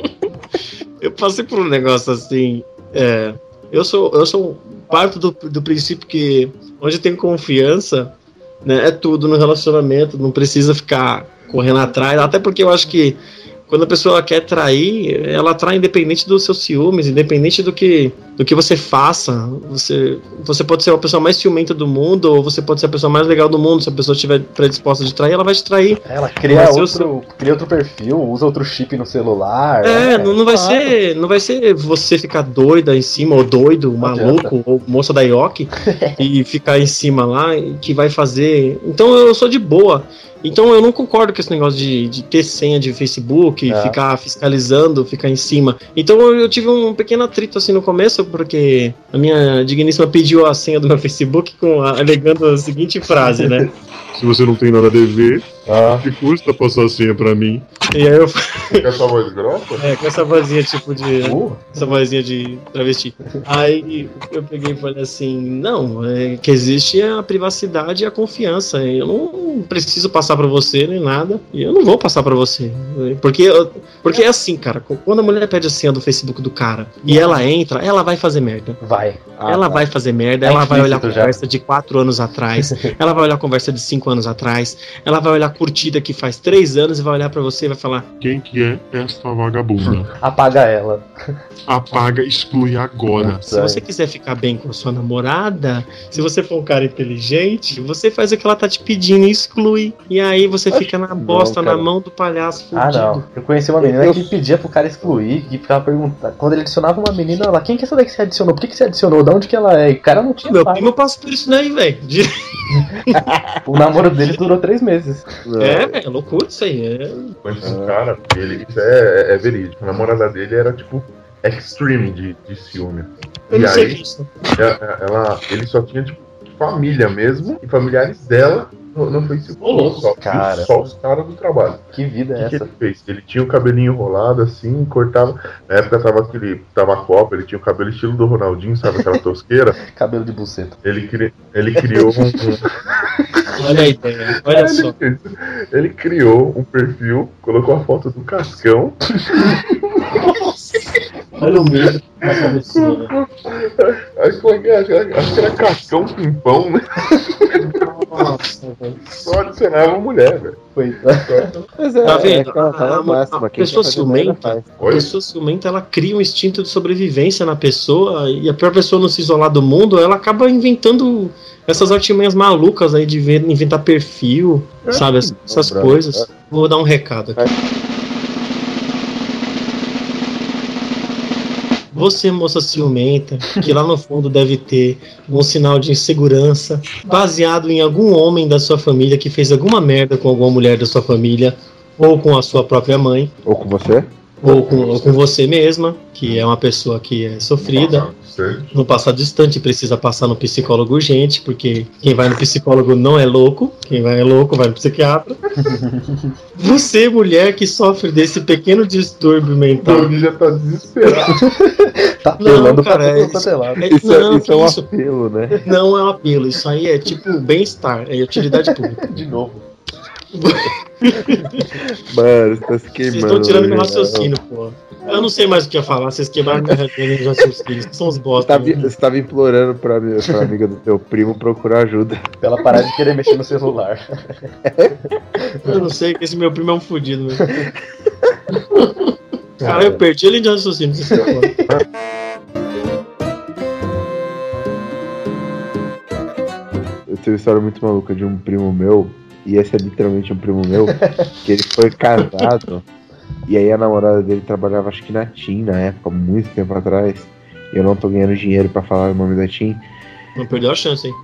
[SPEAKER 1] eu passei por um negócio assim. É... Eu sou. Eu sou parto do, do princípio que onde tem confiança, né, é tudo no relacionamento, não precisa ficar correndo atrás, até porque eu acho que quando a pessoa quer trair, ela trai independente dos seus ciúmes, independente do que, do que você faça. Você, você pode ser a pessoa mais ciumenta do mundo, ou você pode ser a pessoa mais legal do mundo. Se a pessoa estiver predisposta de trair, ela vai te trair.
[SPEAKER 2] Ela cria outro, cria outro perfil, usa outro chip no celular.
[SPEAKER 1] É, não, não vai
[SPEAKER 2] claro.
[SPEAKER 1] ser, não vai ser você ficar doida em cima, ou doido,
[SPEAKER 2] Não
[SPEAKER 1] maluco, ou moça da Ioki, e ficar em cima lá, e que vai fazer. Então eu sou de boa. Então eu não concordo com esse negócio de, de ter senha de Facebook,
[SPEAKER 2] É.
[SPEAKER 1] ficar fiscalizando, ficar em cima. Então eu tive um pequeno atrito assim no começo, porque a minha digníssima pediu a senha do meu Facebook com alegando a seguinte frase, né?
[SPEAKER 6] Se você não tem nada a dever,
[SPEAKER 2] Ah,
[SPEAKER 6] que custa passar a senha pra mim?
[SPEAKER 1] E aí eu
[SPEAKER 3] Quer essa voz grossa?
[SPEAKER 1] é, com essa vozinha tipo de.
[SPEAKER 2] uh,
[SPEAKER 1] essa vozinha de travesti. Aí eu peguei e falei assim: não, é que existe a privacidade e a confiança. Eu não preciso passar pra você nem nada. E eu não vou passar pra você. Porque, eu- porque é assim, cara. Quando a mulher pede a senha do Facebook do cara e ela entra, ela vai fazer merda.
[SPEAKER 2] vai.
[SPEAKER 1] ela
[SPEAKER 4] tá.
[SPEAKER 1] vai fazer merda,
[SPEAKER 2] É
[SPEAKER 1] ela vai olhar a
[SPEAKER 2] implícito já.
[SPEAKER 1] conversa de quatro anos atrás, ela vai olhar a conversa de cinco anos atrás, ela vai olhar curtida que faz três anos e vai olhar pra você e vai falar:
[SPEAKER 6] Quem que é esta vagabunda?
[SPEAKER 2] Apaga ela.
[SPEAKER 6] Apaga, exclui agora.
[SPEAKER 1] Se você quiser ficar bem com a sua namorada, se você for um cara inteligente, você faz o que ela tá te pedindo e exclui. E aí você
[SPEAKER 2] Acho
[SPEAKER 1] fica na
[SPEAKER 2] que não,
[SPEAKER 1] bosta, na mão do palhaço
[SPEAKER 2] Ah,
[SPEAKER 1] fudido.
[SPEAKER 2] não. Eu conheci uma menina
[SPEAKER 4] Eu-
[SPEAKER 2] que pedia pro cara excluir, que ficava perguntando. Quando ele adicionava uma menina, ela, quem que é essa daí que você adicionou? Por que, que você adicionou? De onde que ela é? E o cara não tinha
[SPEAKER 1] Meu
[SPEAKER 2] pai.
[SPEAKER 1] primo passa por isso daí, velho. De-
[SPEAKER 2] O namoro dele durou três meses.
[SPEAKER 1] É, velho, é loucura isso aí. É...
[SPEAKER 3] Conheci um cara, ele, isso é, é verídico. A namorada dele era tipo extreme de, de ciúme.
[SPEAKER 1] Eu
[SPEAKER 3] E
[SPEAKER 1] não sei
[SPEAKER 3] aí,
[SPEAKER 1] disso.
[SPEAKER 3] ela, ela- ele só tinha tipo família mesmo e familiares dela no, no Facebook.
[SPEAKER 1] Ô, louco,
[SPEAKER 3] só,
[SPEAKER 2] cara.
[SPEAKER 3] Só os caras do trabalho.
[SPEAKER 2] Que vida
[SPEAKER 3] O
[SPEAKER 2] é
[SPEAKER 3] que, que
[SPEAKER 2] essa?
[SPEAKER 3] ele fez? Ele tinha o cabelinho enrolado assim, cortava. Na época tava aquele. Tava a Copa, ele tinha o cabelo estilo do Ronaldinho, sabe aquela tosqueira?
[SPEAKER 2] Cabelo de buceta.
[SPEAKER 3] Ele, cri, ele criou um. um-
[SPEAKER 1] Olha a ideia, olha só.
[SPEAKER 3] ele, ele criou um perfil, colocou a foto do Cascão.
[SPEAKER 1] Olha o medo na né?
[SPEAKER 3] Acho que, acho que- acho que era Cascão Pimpão, né?
[SPEAKER 1] Nossa, velho.
[SPEAKER 3] Só adicionava mulher, velho.
[SPEAKER 2] Foi.
[SPEAKER 4] Mas é,
[SPEAKER 1] Tá vendo?
[SPEAKER 4] é
[SPEAKER 1] A-
[SPEAKER 4] máxima,
[SPEAKER 1] pessoa ciumenta. A pessoa ciumenta, ela cria um instinto de sobrevivência na pessoa e a pior pessoa não se isolar do mundo, ela acaba inventando essas artimanhas malucas aí de ver- inventar perfil, sabe? Essas, essas
[SPEAKER 4] Bravo.
[SPEAKER 1] coisas. Vou dar um recado aqui. Você, moça ciumenta, que lá no fundo deve ter um sinal de insegurança, baseado em algum homem da sua família que fez alguma merda com alguma mulher da sua família, ou com a sua própria mãe,
[SPEAKER 4] Ou com você?
[SPEAKER 1] Ou com, ou com você mesma, que é uma pessoa que é sofrida. No passado distante precisa passar no psicólogo urgente, porque quem vai no psicólogo não é louco, quem vai é louco vai no psiquiatra. Você, mulher que sofre desse pequeno distúrbio mental.
[SPEAKER 3] Ele já tá desesperado.
[SPEAKER 2] Tá
[SPEAKER 1] Não,
[SPEAKER 2] apelando pra
[SPEAKER 1] cara,
[SPEAKER 2] tudo
[SPEAKER 1] é
[SPEAKER 2] quanto é lado.
[SPEAKER 1] É-
[SPEAKER 4] Isso,
[SPEAKER 1] não,
[SPEAKER 4] é, isso é um
[SPEAKER 1] isso
[SPEAKER 4] apelo, né?
[SPEAKER 1] não é um apelo, isso aí é tipo bem-estar, é utilidade pública.
[SPEAKER 2] De novo.
[SPEAKER 4] Mano, você tá se queimando.
[SPEAKER 1] Vocês estão tirando meu raciocínio, pô. Eu não sei mais o que ia falar, vocês quebraram meu raciocínio de raciocínio. Vocês são uns
[SPEAKER 4] Você
[SPEAKER 1] bosta.
[SPEAKER 4] tava, você tava implorando pra, minha, pra amiga do teu primo procurar ajuda.
[SPEAKER 2] Pra ela parar de querer mexer no celular.
[SPEAKER 1] Eu não sei que esse meu primo é um fudido, mesmo. Cara, eu perdi a linha de raciocínio. vocês estão falando.
[SPEAKER 4] Eu tenho uma história muito maluca de um primo meu, e esse é literalmente um primo meu, que ele foi casado, e aí a namorada dele trabalhava acho que na TIM na época, muito tempo atrás, e eu não tô ganhando dinheiro pra falar o nome da TIM.
[SPEAKER 1] Não perdeu a chance, hein?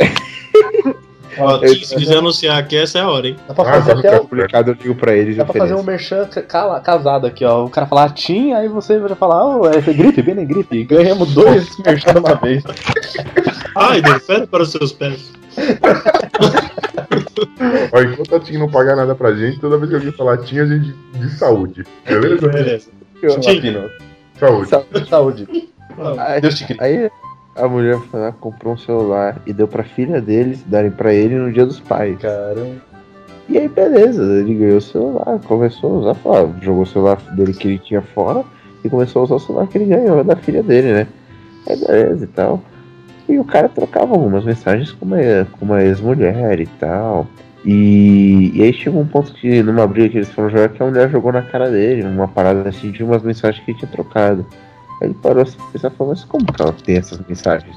[SPEAKER 1] Ó, se quiser anunciar aqui, essa é a hora, hein?
[SPEAKER 2] Dá pra
[SPEAKER 3] Ah,
[SPEAKER 2] fazer
[SPEAKER 3] tá
[SPEAKER 2] até
[SPEAKER 3] certo.
[SPEAKER 2] o.
[SPEAKER 4] Publicado eu digo pra eles
[SPEAKER 2] Dá pra fazer um merchan ca- cala- casado aqui, ó. O cara falar Tim, aí você vai falar, oh, é gripe, bem gripe. Ganhamos dois merchan de uma vez.
[SPEAKER 1] Ai, pera para os seus pés.
[SPEAKER 3] Ó, enquanto a TIM não pagar nada pra gente, toda vez que alguém falar TIM, a gente de saúde. Beleza?
[SPEAKER 1] Beleza.
[SPEAKER 3] Saúde.
[SPEAKER 2] Saúde.
[SPEAKER 4] Aí,
[SPEAKER 2] Deus te queria.
[SPEAKER 4] aí a mulher foi lá, comprou um celular e deu pra filha deles darem pra ele no dia dos pais.
[SPEAKER 2] Caramba.
[SPEAKER 4] E aí, beleza, ele ganhou o celular, começou a usar, falou, jogou o celular dele que ele tinha fora e começou a usar o celular que ele ganhou da filha dele, né? Aí, beleza e tal. E o cara trocava algumas mensagens com uma, com uma ex-mulher e tal. E, e aí chegou um ponto que, numa briga que eles foram jogar, que a mulher jogou na cara dele, uma parada assim de umas mensagens que ele tinha trocado. Aí ele parou assim, pensar, falou, mas como que ela tem essas mensagens?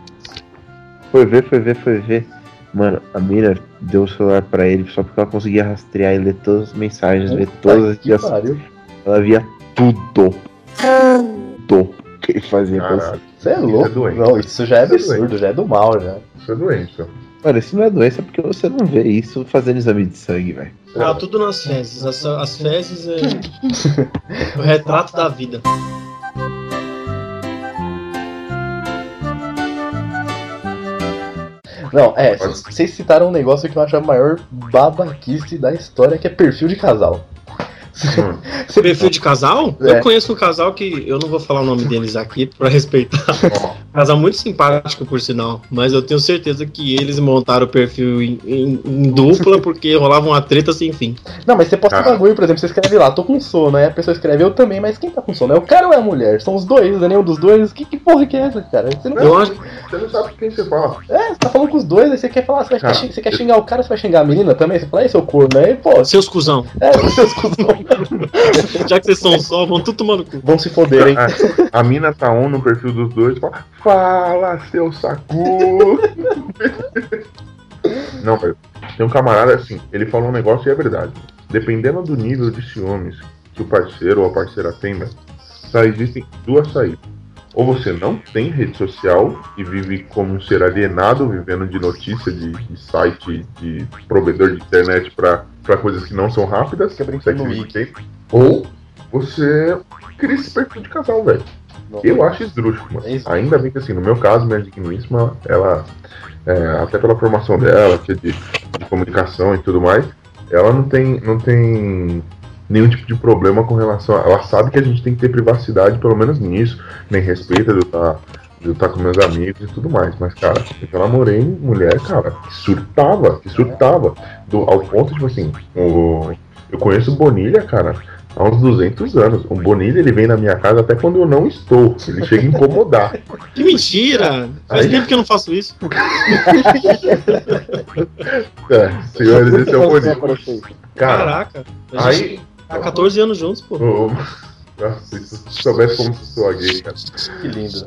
[SPEAKER 4] Foi ver, foi ver, foi ver. Mano, a mina deu o celular pra ele só porque ela conseguia rastrear e ler todas as mensagens, ler todas as
[SPEAKER 2] pariu.
[SPEAKER 4] Ela via tudo. Tudo que ele fazia com
[SPEAKER 3] Caralho,
[SPEAKER 2] Você é louco.
[SPEAKER 3] é doente.
[SPEAKER 2] Não, isso já é
[SPEAKER 3] Isso é
[SPEAKER 2] absurdo, já é do mal, já.
[SPEAKER 3] isso é doença.
[SPEAKER 4] Mano, isso não é doença porque você não vê isso fazendo exame de sangue, velho.
[SPEAKER 1] Ah, tudo nas fezes. As, as fezes é o retrato da vida.
[SPEAKER 2] Não, é, vocês citaram um negócio que eu acho a maior babaquice da história, que é perfil de casal.
[SPEAKER 3] Hum.
[SPEAKER 1] Perfil de casal?
[SPEAKER 2] É.
[SPEAKER 1] Eu conheço um casal que eu não vou falar o nome deles aqui pra respeitar. Casal muito simpático, por sinal. Mas eu tenho certeza que eles montaram o perfil em, em- em dupla porque rolava uma treta sem fim.
[SPEAKER 2] Não, mas você posta um
[SPEAKER 3] Cara.
[SPEAKER 2] bagulho, por exemplo, você escreve lá, tô com sono, aí a pessoa escreve eu também, mas quem tá com sono? É o cara ou é a mulher? São os dois, não é nenhum dos dois? Que, que porra que é essa, cara? Você não
[SPEAKER 1] Eu acho.
[SPEAKER 3] Você não sabe quem você fala.
[SPEAKER 2] É, você tá falando com os dois, aí você quer falar, você, vai xing- você quer xingar o cara, você vai xingar a menina também? Você fala, aí seu corno, aí, pô,
[SPEAKER 1] Seus cuzão.
[SPEAKER 2] é, seus cuzão
[SPEAKER 1] Já que vocês são só, vão tudo tomar no cu.
[SPEAKER 2] vão se foder, hein?
[SPEAKER 3] A, a mina tá on no perfil dos dois fala: Fala, seu sacu! Não, velho. Tem um camarada assim, ele falou um negócio e é verdade. Dependendo do nível de ciúmes que o parceiro ou a parceira tem, né? Só existem duas saídas. Ou você não tem rede social e vive como um ser alienado, vivendo de notícia de, de site, de provedor de internet pra pra coisas que não são rápidas. Sexo de tempo. Ou você cria esse perfil de casal, velho. Eu acho esdrúxulo, mano.
[SPEAKER 2] É.
[SPEAKER 3] Ainda bem que assim, no meu caso, minha digníssima, ela, é, até pela formação dela, que é de, de comunicação e tudo mais, ela não tem, não tem nenhum tipo de problema com relação a. Ela sabe que a gente tem que ter privacidade, pelo menos nisso, nem respeita de eu estar de estar com meus amigos e tudo mais. Mas, cara, eu namorei mulher, cara, que surtava, que surtava. Do, ao ponto, tipo assim, o, eu conheço Bonilha, cara, há uns 200 anos. O Bonilha, ele vem na minha casa até quando eu não estou. Ele chega a incomodar.
[SPEAKER 1] Que mentira! Faz
[SPEAKER 3] Aí-
[SPEAKER 1] tempo que eu não faço isso.
[SPEAKER 3] É, senhores, esse é o Bonilha. Cara,
[SPEAKER 1] Caraca. A gente
[SPEAKER 3] aí.
[SPEAKER 1] tá 14 anos juntos, pô.
[SPEAKER 3] o- Nossa, se soubesse como sou gay, cara.
[SPEAKER 2] Que lindo.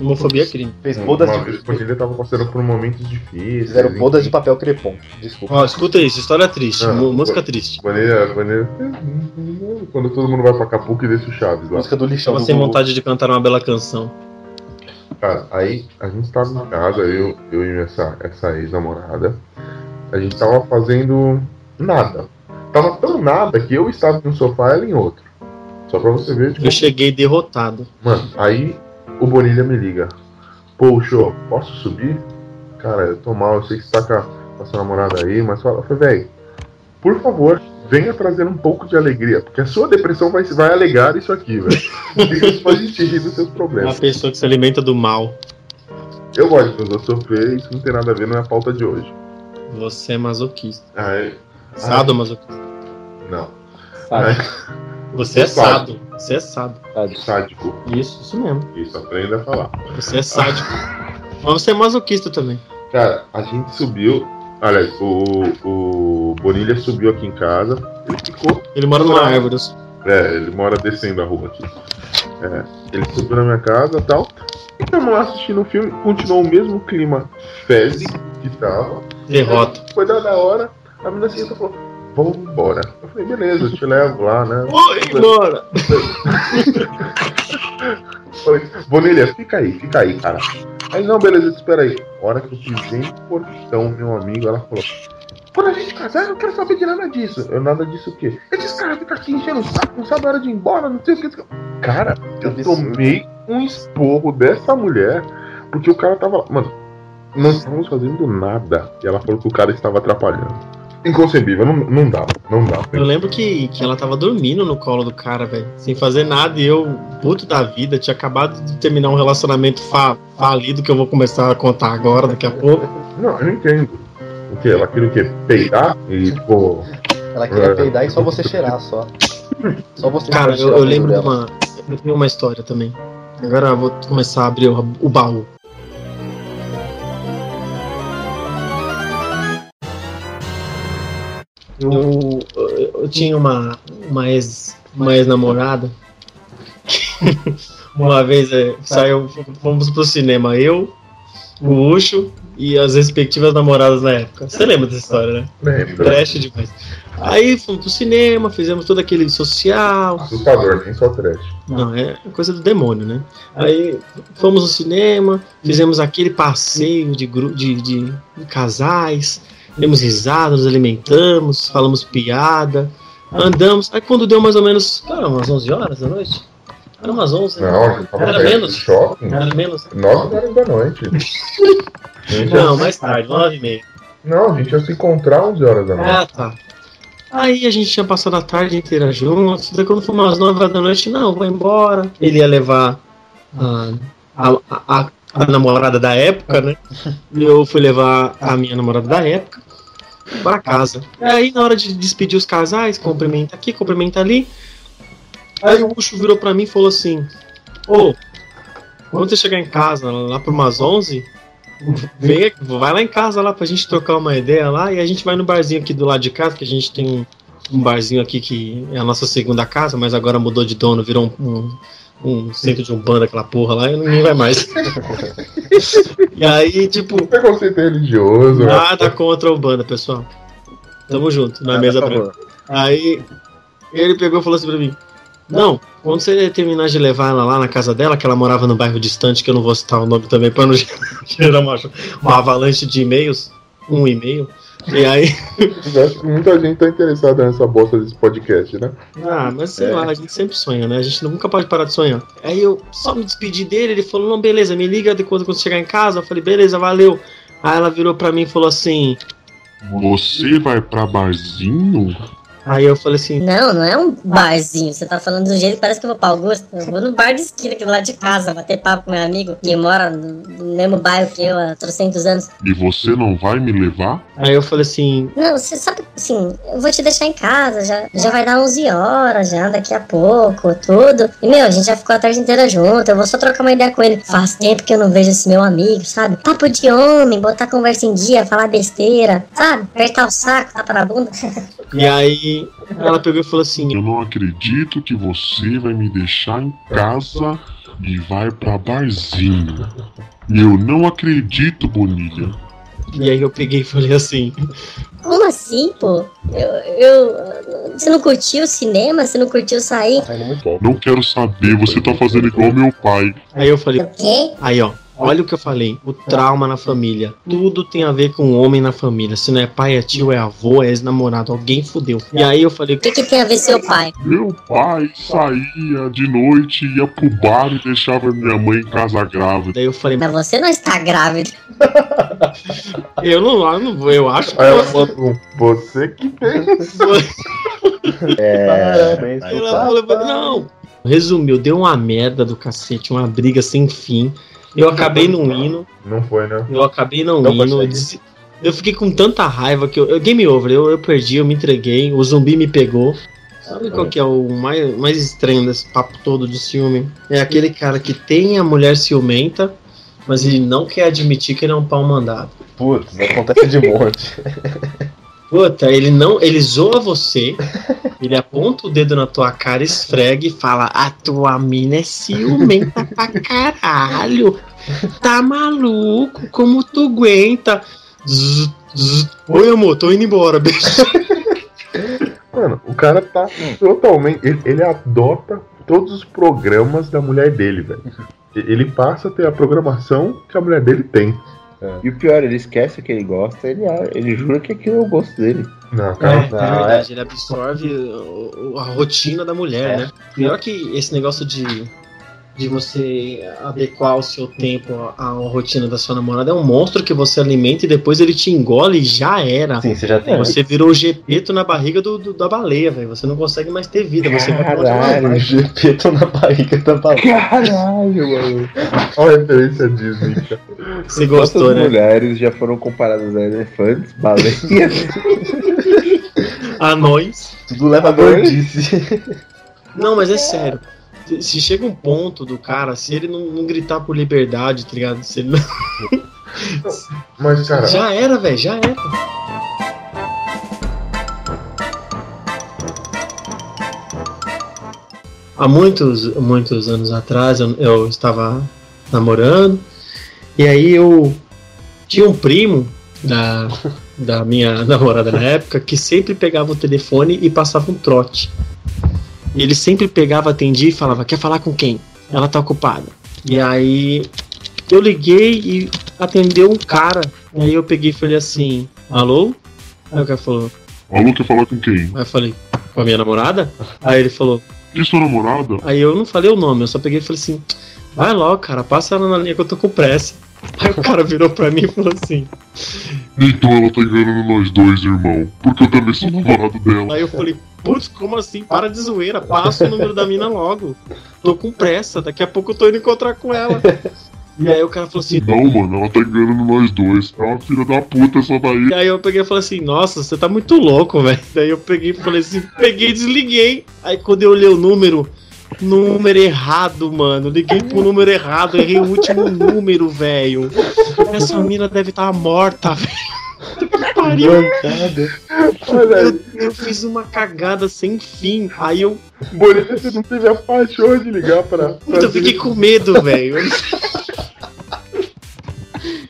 [SPEAKER 1] Homofobia é crime.
[SPEAKER 2] Fez bodas
[SPEAKER 3] Uma vez
[SPEAKER 2] de.
[SPEAKER 3] o Bonilha tava passando por momentos difíceis.
[SPEAKER 2] Fizeram bodas de papel crepom. Desculpa.
[SPEAKER 1] Ó, escuta isso, história triste,
[SPEAKER 3] Ah,
[SPEAKER 1] música triste.
[SPEAKER 3] Bonilha, Bonilha. Quando todo mundo vai pra Acapulco e desce o Chaves lá.
[SPEAKER 2] Música do lixão
[SPEAKER 1] Tava
[SPEAKER 2] do
[SPEAKER 1] sem vontade de cantar uma bela canção.
[SPEAKER 3] Cara, aí a gente tava em casa, eu, eu e essa, essa ex-namorada. A gente tava fazendo nada. tava tão nada que eu estava em um sofá e ela em outro. Só pra você ver, tipo,
[SPEAKER 1] Eu cheguei derrotado.
[SPEAKER 3] Mano, aí o Bonilha me liga. Show, posso subir? Cara, eu tô mal, eu sei que você tá com a, sua namorada aí, mas fala, eu falei, velho, por favor, venha trazer um pouco de alegria, porque a sua depressão vai, vai alegar isso aqui, velho. Isso pode te rir dos seus
[SPEAKER 1] Uma
[SPEAKER 3] problemas.
[SPEAKER 1] pessoa que se alimenta do mal.
[SPEAKER 3] Eu gosto de fazer eu sofrer, isso não tem nada a ver, não é a pauta de hoje.
[SPEAKER 1] Você é masoquista.
[SPEAKER 3] Ah, é?
[SPEAKER 1] Sado masoquista?
[SPEAKER 3] Não.
[SPEAKER 4] Sabe?
[SPEAKER 1] Você é
[SPEAKER 3] Sado.
[SPEAKER 1] sado. Você é sado.
[SPEAKER 4] Sabe?
[SPEAKER 3] Sádico.
[SPEAKER 1] Isso, isso mesmo.
[SPEAKER 3] Isso, aprenda a falar.
[SPEAKER 1] Você é sádico. Mas você é masoquista também.
[SPEAKER 3] Cara, a gente subiu. Aliás, o, o Bonilha subiu aqui em casa. Ele ficou
[SPEAKER 1] Ele mora numa árvore.
[SPEAKER 3] É, ele mora descendo a rua aqui. É, ele subiu na minha casa e tal. E estamos lá assistindo o filme, continuou o mesmo clima fezes que tava.
[SPEAKER 1] Derrota.
[SPEAKER 3] Foi dada a hora, a menina assim falou, vamos embora. Eu falei, beleza, eu te levo lá, né?
[SPEAKER 1] Oi, embora!
[SPEAKER 3] Falei, Bonilha, fica aí, fica aí, cara. Aí, não, beleza, espera aí. Hora que eu pisei no portão, meu amigo, ela falou, quando a gente casar, eu não quero saber de nada disso. Eu, nada disso o quê? Esses caras ficam aqui enchendo o saco, não sabe a hora de ir embora, não sei o que. Cara, eu tomei um esporro dessa mulher, porque o cara tava. Mano, não estávamos fazendo nada. E ela falou que o cara estava atrapalhando. Inconcebível, não, não dá, não dá.
[SPEAKER 1] Eu lembro que, que ela tava dormindo no colo do cara, velho. Sem fazer nada. E eu, puto da vida, tinha acabado de terminar um relacionamento fa falido que eu vou começar a contar agora, daqui a pouco.
[SPEAKER 3] Não, eu não entendo. O que? Ela queria o quê? Peidar? E, tipo.
[SPEAKER 2] Ela queria peidar e só você cheirar, só. Só você
[SPEAKER 1] Cara, eu, eu lembro de
[SPEAKER 2] dela.
[SPEAKER 1] uma. Eu tenho uma história também. Agora eu vou começar a abrir o, o baú. Eu, eu, tinha uma, uma ex uma ex-namorada. uma vez é, saiu, fomos pro cinema, eu, o Ucho e as respectivas namoradas na época. Você lembra dessa história, né?
[SPEAKER 3] Lembra?
[SPEAKER 1] Trash demais. Aí fomos pro cinema, fizemos todo aquele social,
[SPEAKER 3] Assustador, nem só trash.
[SPEAKER 1] não, é coisa do demônio, né? Aí fomos no cinema, fizemos aquele passeio de, de, de, de casais, demos risada, nos alimentamos, falamos piada, andamos. Aí quando deu mais ou menos, cara, umas 11 horas da noite? Era umas 11, né?
[SPEAKER 3] Não,
[SPEAKER 1] Era menos.
[SPEAKER 3] shopping.
[SPEAKER 1] Era menos.
[SPEAKER 3] 9 horas da noite.
[SPEAKER 1] Não, mais tarde, 9 e meia.
[SPEAKER 3] Não, a gente ia se encontrar 11 horas da noite.
[SPEAKER 1] Ah, tá. Aí a gente tinha passado a tarde inteira juntos. Daí quando foi umas 9 horas da noite, não, vou embora. Ele ia levar a, a, a, a namorada da época, né? E eu fui levar a minha namorada da época pra casa. E aí, na hora de despedir os casais, cumprimenta aqui, cumprimenta ali. Aí o Ucho virou pra mim e falou assim: Ô, quando você chegar em casa, lá por umas 11, Vem vai lá em casa lá pra gente trocar uma ideia lá e a gente vai no barzinho aqui do lado de casa, que a gente tem um, um barzinho aqui que é a nossa segunda casa, mas agora mudou de dono, virou um, um, um centro de umbanda, aquela porra lá, e ninguém vai mais. e aí, tipo,
[SPEAKER 3] Preconceito religioso.
[SPEAKER 1] nada contra a umbanda, pessoal. Tamo junto, na
[SPEAKER 4] Nada
[SPEAKER 1] mesa branca. Aí ele pegou e falou assim pra mim: Não, quando você terminar de levar ela lá na casa dela, que ela morava no bairro distante, que eu não vou citar o nome também pra não gerar uma, uma avalanche de e-mails, um e-mail. E aí,
[SPEAKER 3] Eu acho que muita gente tá interessada nessa bosta desse podcast, né?
[SPEAKER 1] ah, mas sei
[SPEAKER 4] É.
[SPEAKER 1] lá, a gente sempre sonha, né? A gente nunca pode parar de sonhar. Aí eu só me despedi dele, ele falou: Não, beleza, me liga de quando, quando chegar em casa. Eu falei: Beleza, valeu. Aí ela virou pra mim e falou assim:
[SPEAKER 6] Você vai pra barzinho?
[SPEAKER 1] Aí eu falei assim:
[SPEAKER 5] Não, não é um barzinho. Você tá falando do jeito que parece que eu vou pra Augusto. Eu vou no bar de esquina aqui do lado de casa, bater papo com meu amigo que mora no, mesmo bairro que eu há trocentos anos.
[SPEAKER 6] E você não vai me levar?
[SPEAKER 1] Aí eu falei assim:
[SPEAKER 5] Não, você sabe, assim, eu vou te deixar em casa, já, já vai dar 11 horas, já daqui a pouco, tudo. E, meu, a gente já ficou a tarde inteira junto, eu vou só trocar uma ideia com ele. Faz tempo que eu não vejo esse meu amigo, sabe? Papo de homem, botar conversa em dia, falar besteira, sabe? Apertar o saco, tapa na bunda.
[SPEAKER 1] E aí ela pegou e falou assim:
[SPEAKER 6] Eu não acredito que você vai me deixar em casa e vai pra barzinho. Eu não acredito, Bonilha.
[SPEAKER 1] E aí eu peguei e falei assim:
[SPEAKER 5] Como assim, pô? Eu, eu. Você não curtiu o cinema? Você não curtiu sair?
[SPEAKER 6] Não quero saber, você tá fazendo igual meu pai.
[SPEAKER 1] Aí eu falei,
[SPEAKER 5] O quê?
[SPEAKER 1] aí ó, Olha o que eu falei, o trauma na família. Tudo tem a ver com o homem na família. Se não é pai, é tio, é avô, é ex-namorado, alguém fudeu. E aí eu falei,
[SPEAKER 5] O que, que tem a ver seu pai?
[SPEAKER 6] Meu pai saía de noite, ia pro bar e deixava minha mãe em casa grávida.
[SPEAKER 1] daí eu falei,
[SPEAKER 5] Mas você não está grávida.
[SPEAKER 1] eu não, eu não vou, eu acho que
[SPEAKER 3] Aí eu
[SPEAKER 1] você.
[SPEAKER 3] que pensou.
[SPEAKER 4] É.
[SPEAKER 1] Ela falou, não. Resumiu, deu uma merda do cacete, uma briga sem fim. Eu acabei não indo,
[SPEAKER 3] Não foi, né?
[SPEAKER 1] eu acabei não,
[SPEAKER 2] Não
[SPEAKER 1] indo. Eu, fiquei com tanta raiva que eu. eu- game over, eu, eu perdi, eu me entreguei, o zumbi me pegou. Sabe qual que é o mais, mais estranho desse papo todo de ciúme? É aquele cara que tem a mulher ciumenta, mas ele não quer admitir que ele é um pau mandado.
[SPEAKER 2] Putz, acontece de monte.
[SPEAKER 1] Puta, ele não. Ele zoa você, ele aponta o dedo na tua cara, esfrega e fala: A tua mina é ciumenta pra caralho. Tá maluco? Como tu aguenta? Zzz, zzz. Oi, amor, tô indo embora, beijo.
[SPEAKER 3] Mano, o cara tá totalmente. Ele, ele adota todos os programas da mulher dele, velho. Ele passa a ter a programação que a mulher dele tem.
[SPEAKER 4] E o pior, ele esquece que ele gosta, ele, ele jura que aquilo é o gosto dele.
[SPEAKER 3] Não,
[SPEAKER 1] É,
[SPEAKER 3] cara.
[SPEAKER 1] é verdade, ele absorve o- o- a rotina da mulher, né? Pior que esse negócio de, de você adequar o seu tempo à, rotina da sua namorada é um monstro que você alimenta e depois ele te engole e já era.
[SPEAKER 2] Sim, você já tem.
[SPEAKER 1] Você virou o gepeto na barriga do, do- da baleia, velho. Você não consegue mais ter vida. Você
[SPEAKER 4] Caralho.
[SPEAKER 2] Gepeto na barriga da baleia.
[SPEAKER 4] Caralho, mano.
[SPEAKER 3] Olha a referência Disney, cara.
[SPEAKER 1] Você
[SPEAKER 4] Quantas
[SPEAKER 1] gostou, né?
[SPEAKER 4] mulheres já foram comparadas a elefantes, baleias?
[SPEAKER 1] Anões.
[SPEAKER 2] Tudo leva a gordice.
[SPEAKER 1] Não, mas é sério. Se- Se chega um ponto do cara, se ele não, não gritar por liberdade, tá ligado? Se ele não-
[SPEAKER 3] Mas, cara,
[SPEAKER 1] Já era, velho, já era. Há muitos, muitos anos atrás eu, eu estava namorando e aí eu tinha um primo da, da minha namorada na época que sempre pegava o telefone e passava um trote. Ele sempre pegava, atendia e falava: Quer falar com quem? Ela tá ocupada. E aí eu liguei e atendeu um cara. E aí eu peguei e falei assim: Alô? Aí o cara falou:
[SPEAKER 6] Alô, quer falar com quem?
[SPEAKER 1] Aí eu falei: Com a minha namorada? Aí ele falou:
[SPEAKER 6] E sua namorada?
[SPEAKER 1] Aí eu não falei o nome, eu só peguei e falei assim: Vai logo, cara, passa ela na linha que eu tô com pressa. Aí o cara virou pra mim e falou assim:
[SPEAKER 6] Então ela tá enganando nós dois, irmão. Porque eu também sou namorado dela.
[SPEAKER 1] Aí eu falei, putz, como assim? Para de zoeira, passa o número da mina logo. Tô com pressa, daqui a pouco eu tô indo encontrar com ela. E aí o cara falou assim.
[SPEAKER 6] Não, mano, ela tá enganando nós dois. É uma filha da puta essa daí.
[SPEAKER 1] E aí eu peguei e falei assim, nossa, você tá muito louco, velho. Daí eu peguei e falei assim, peguei e desliguei. Aí quando eu olhei o número, número errado, mano. Liguei pro número errado, errei o último número, velho. Essa mina deve estar morta, velho. Pariu. Eu, eu fiz uma cagada sem fim. Aí eu
[SPEAKER 3] Bonita, você não teve a paixão de ligar pra. pra
[SPEAKER 1] Puta, eu fiquei com medo, velho.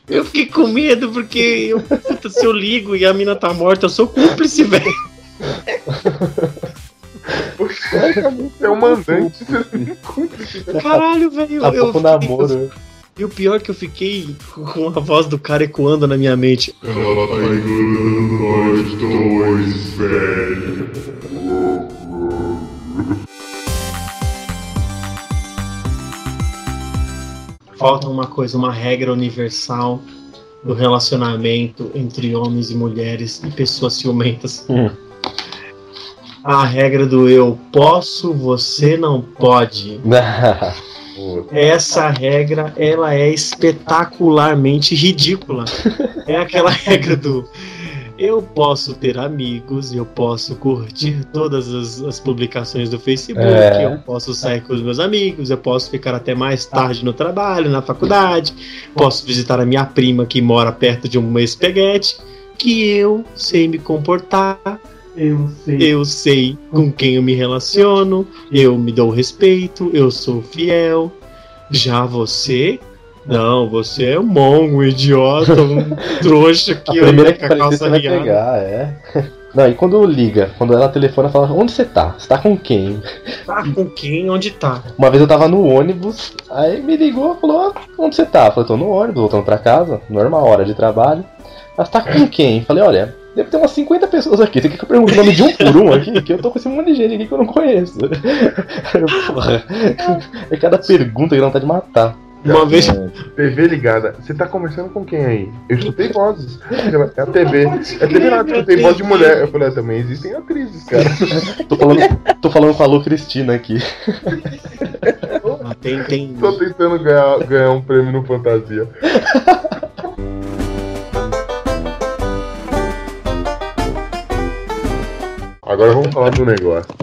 [SPEAKER 1] Eu fiquei com medo porque eu, puta, se eu ligo e a mina tá morta, eu sou cúmplice, velho.
[SPEAKER 3] É um mandante.
[SPEAKER 1] Caralho, velho.
[SPEAKER 2] Tá
[SPEAKER 1] Eu,
[SPEAKER 2] pouco
[SPEAKER 1] fiquei-
[SPEAKER 2] namoro.
[SPEAKER 1] E o pior é que eu fiquei com a voz do cara ecoando na minha mente.
[SPEAKER 6] Ela tá enganando nós dois, velho.
[SPEAKER 1] Falta uma coisa, uma regra universal do relacionamento entre homens e mulheres e pessoas ciumentas.
[SPEAKER 2] Hum.
[SPEAKER 1] A regra do eu posso, você não pode. Essa regra, ela é espetacularmente ridícula. É aquela regra do eu posso ter amigos, eu posso curtir todas as, as publicações do Facebook,
[SPEAKER 2] É.
[SPEAKER 1] eu posso sair com os meus amigos, eu posso ficar até mais tarde no trabalho, na faculdade, posso visitar a minha prima que mora perto de um espaguete, que eu sei me comportar,
[SPEAKER 2] Eu sei.
[SPEAKER 1] eu sei com quem eu me relaciono, eu me dou respeito, eu sou fiel. Já você? Não, você é um mongo, idiota, um trouxa
[SPEAKER 2] A
[SPEAKER 1] que
[SPEAKER 2] primeira
[SPEAKER 1] anda
[SPEAKER 2] que
[SPEAKER 1] com a calça riada.
[SPEAKER 2] pegar, é. Não, e quando liga, quando ela telefona, fala, onde você tá? Você tá com quem?
[SPEAKER 1] Tá com quem? Onde tá?
[SPEAKER 2] Uma vez eu tava no ônibus, aí me ligou e falou: ah, onde você tá? Eu falei: tô no ônibus, voltando pra casa, normal, hora de trabalho. Mas tá com quem? Falei: olha, deve ter umas 50 pessoas aqui. Você quer que eu pergunte o nome de um por um aqui? Que eu tô com esse monte de gente aqui que eu não conheço. Porra, é cada pergunta que dá vontade de matar.
[SPEAKER 1] Uma vez.
[SPEAKER 3] TV ligada. Você tá conversando com quem aí? Eu escutei vozes. É a TV. É a TV lá, eu escutei voz de mulher. Eu falei, ah, também existem atrizes, cara.
[SPEAKER 2] Tô falando, tô falando com a Lu Cristina aqui.
[SPEAKER 1] Ah, tem, tem.
[SPEAKER 3] Tô tentando ganhar, ganhar um prêmio no Fantasia. Agora vamos falar do negócio.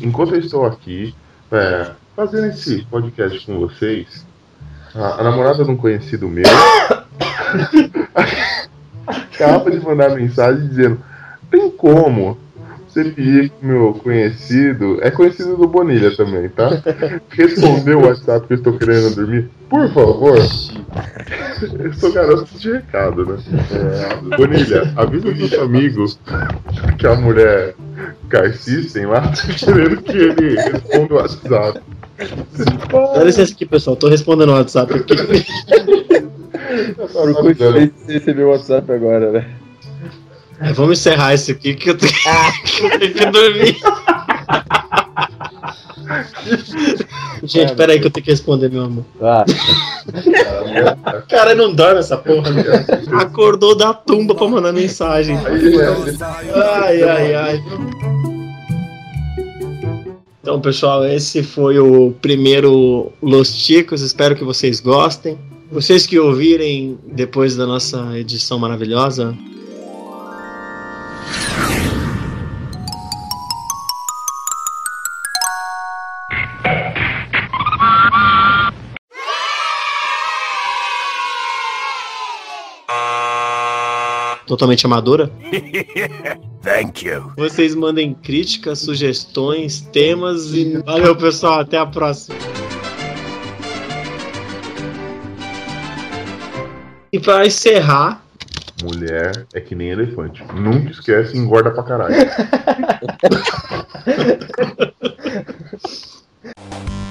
[SPEAKER 3] Enquanto eu estou aqui, é, fazendo esse podcast com vocês, a, a namorada de um conhecido meu acaba de mandar mensagem dizendo: tem como você pedir pro meu conhecido, é conhecido do Bonilha também, tá? Responder o WhatsApp que eu estou querendo dormir, por favor. Eu sou garoto de recado, né? É, Bonilha, avisa dos amigos que a mulher Car System lá tá querendo que ele responda o WhatsApp.
[SPEAKER 1] Dá licença aqui, pessoal. Tô respondendo o WhatsApp aqui.
[SPEAKER 4] Por coincidência, recebeu o WhatsApp agora, né?
[SPEAKER 1] É, vamos encerrar isso aqui que eu tenho, que, eu tenho que dormir. Gente, peraí que eu tenho que responder, meu amor.
[SPEAKER 2] Ah,
[SPEAKER 1] Cara, não dorme essa porra. né? Acordou da tumba pra mandar mensagem. Ai, ai, ai. Então, pessoal, esse foi o primeiro Los Chicos. Espero que vocês gostem. Vocês que ouvirem depois da nossa edição maravilhosa, totalmente amadora.
[SPEAKER 7] Thank you.
[SPEAKER 1] Vocês mandem críticas, sugestões, temas e valeu, pessoal. Até a próxima. E para encerrar,
[SPEAKER 3] Mulher é que nem elefante. Nunca esquece e engorda pra caralho.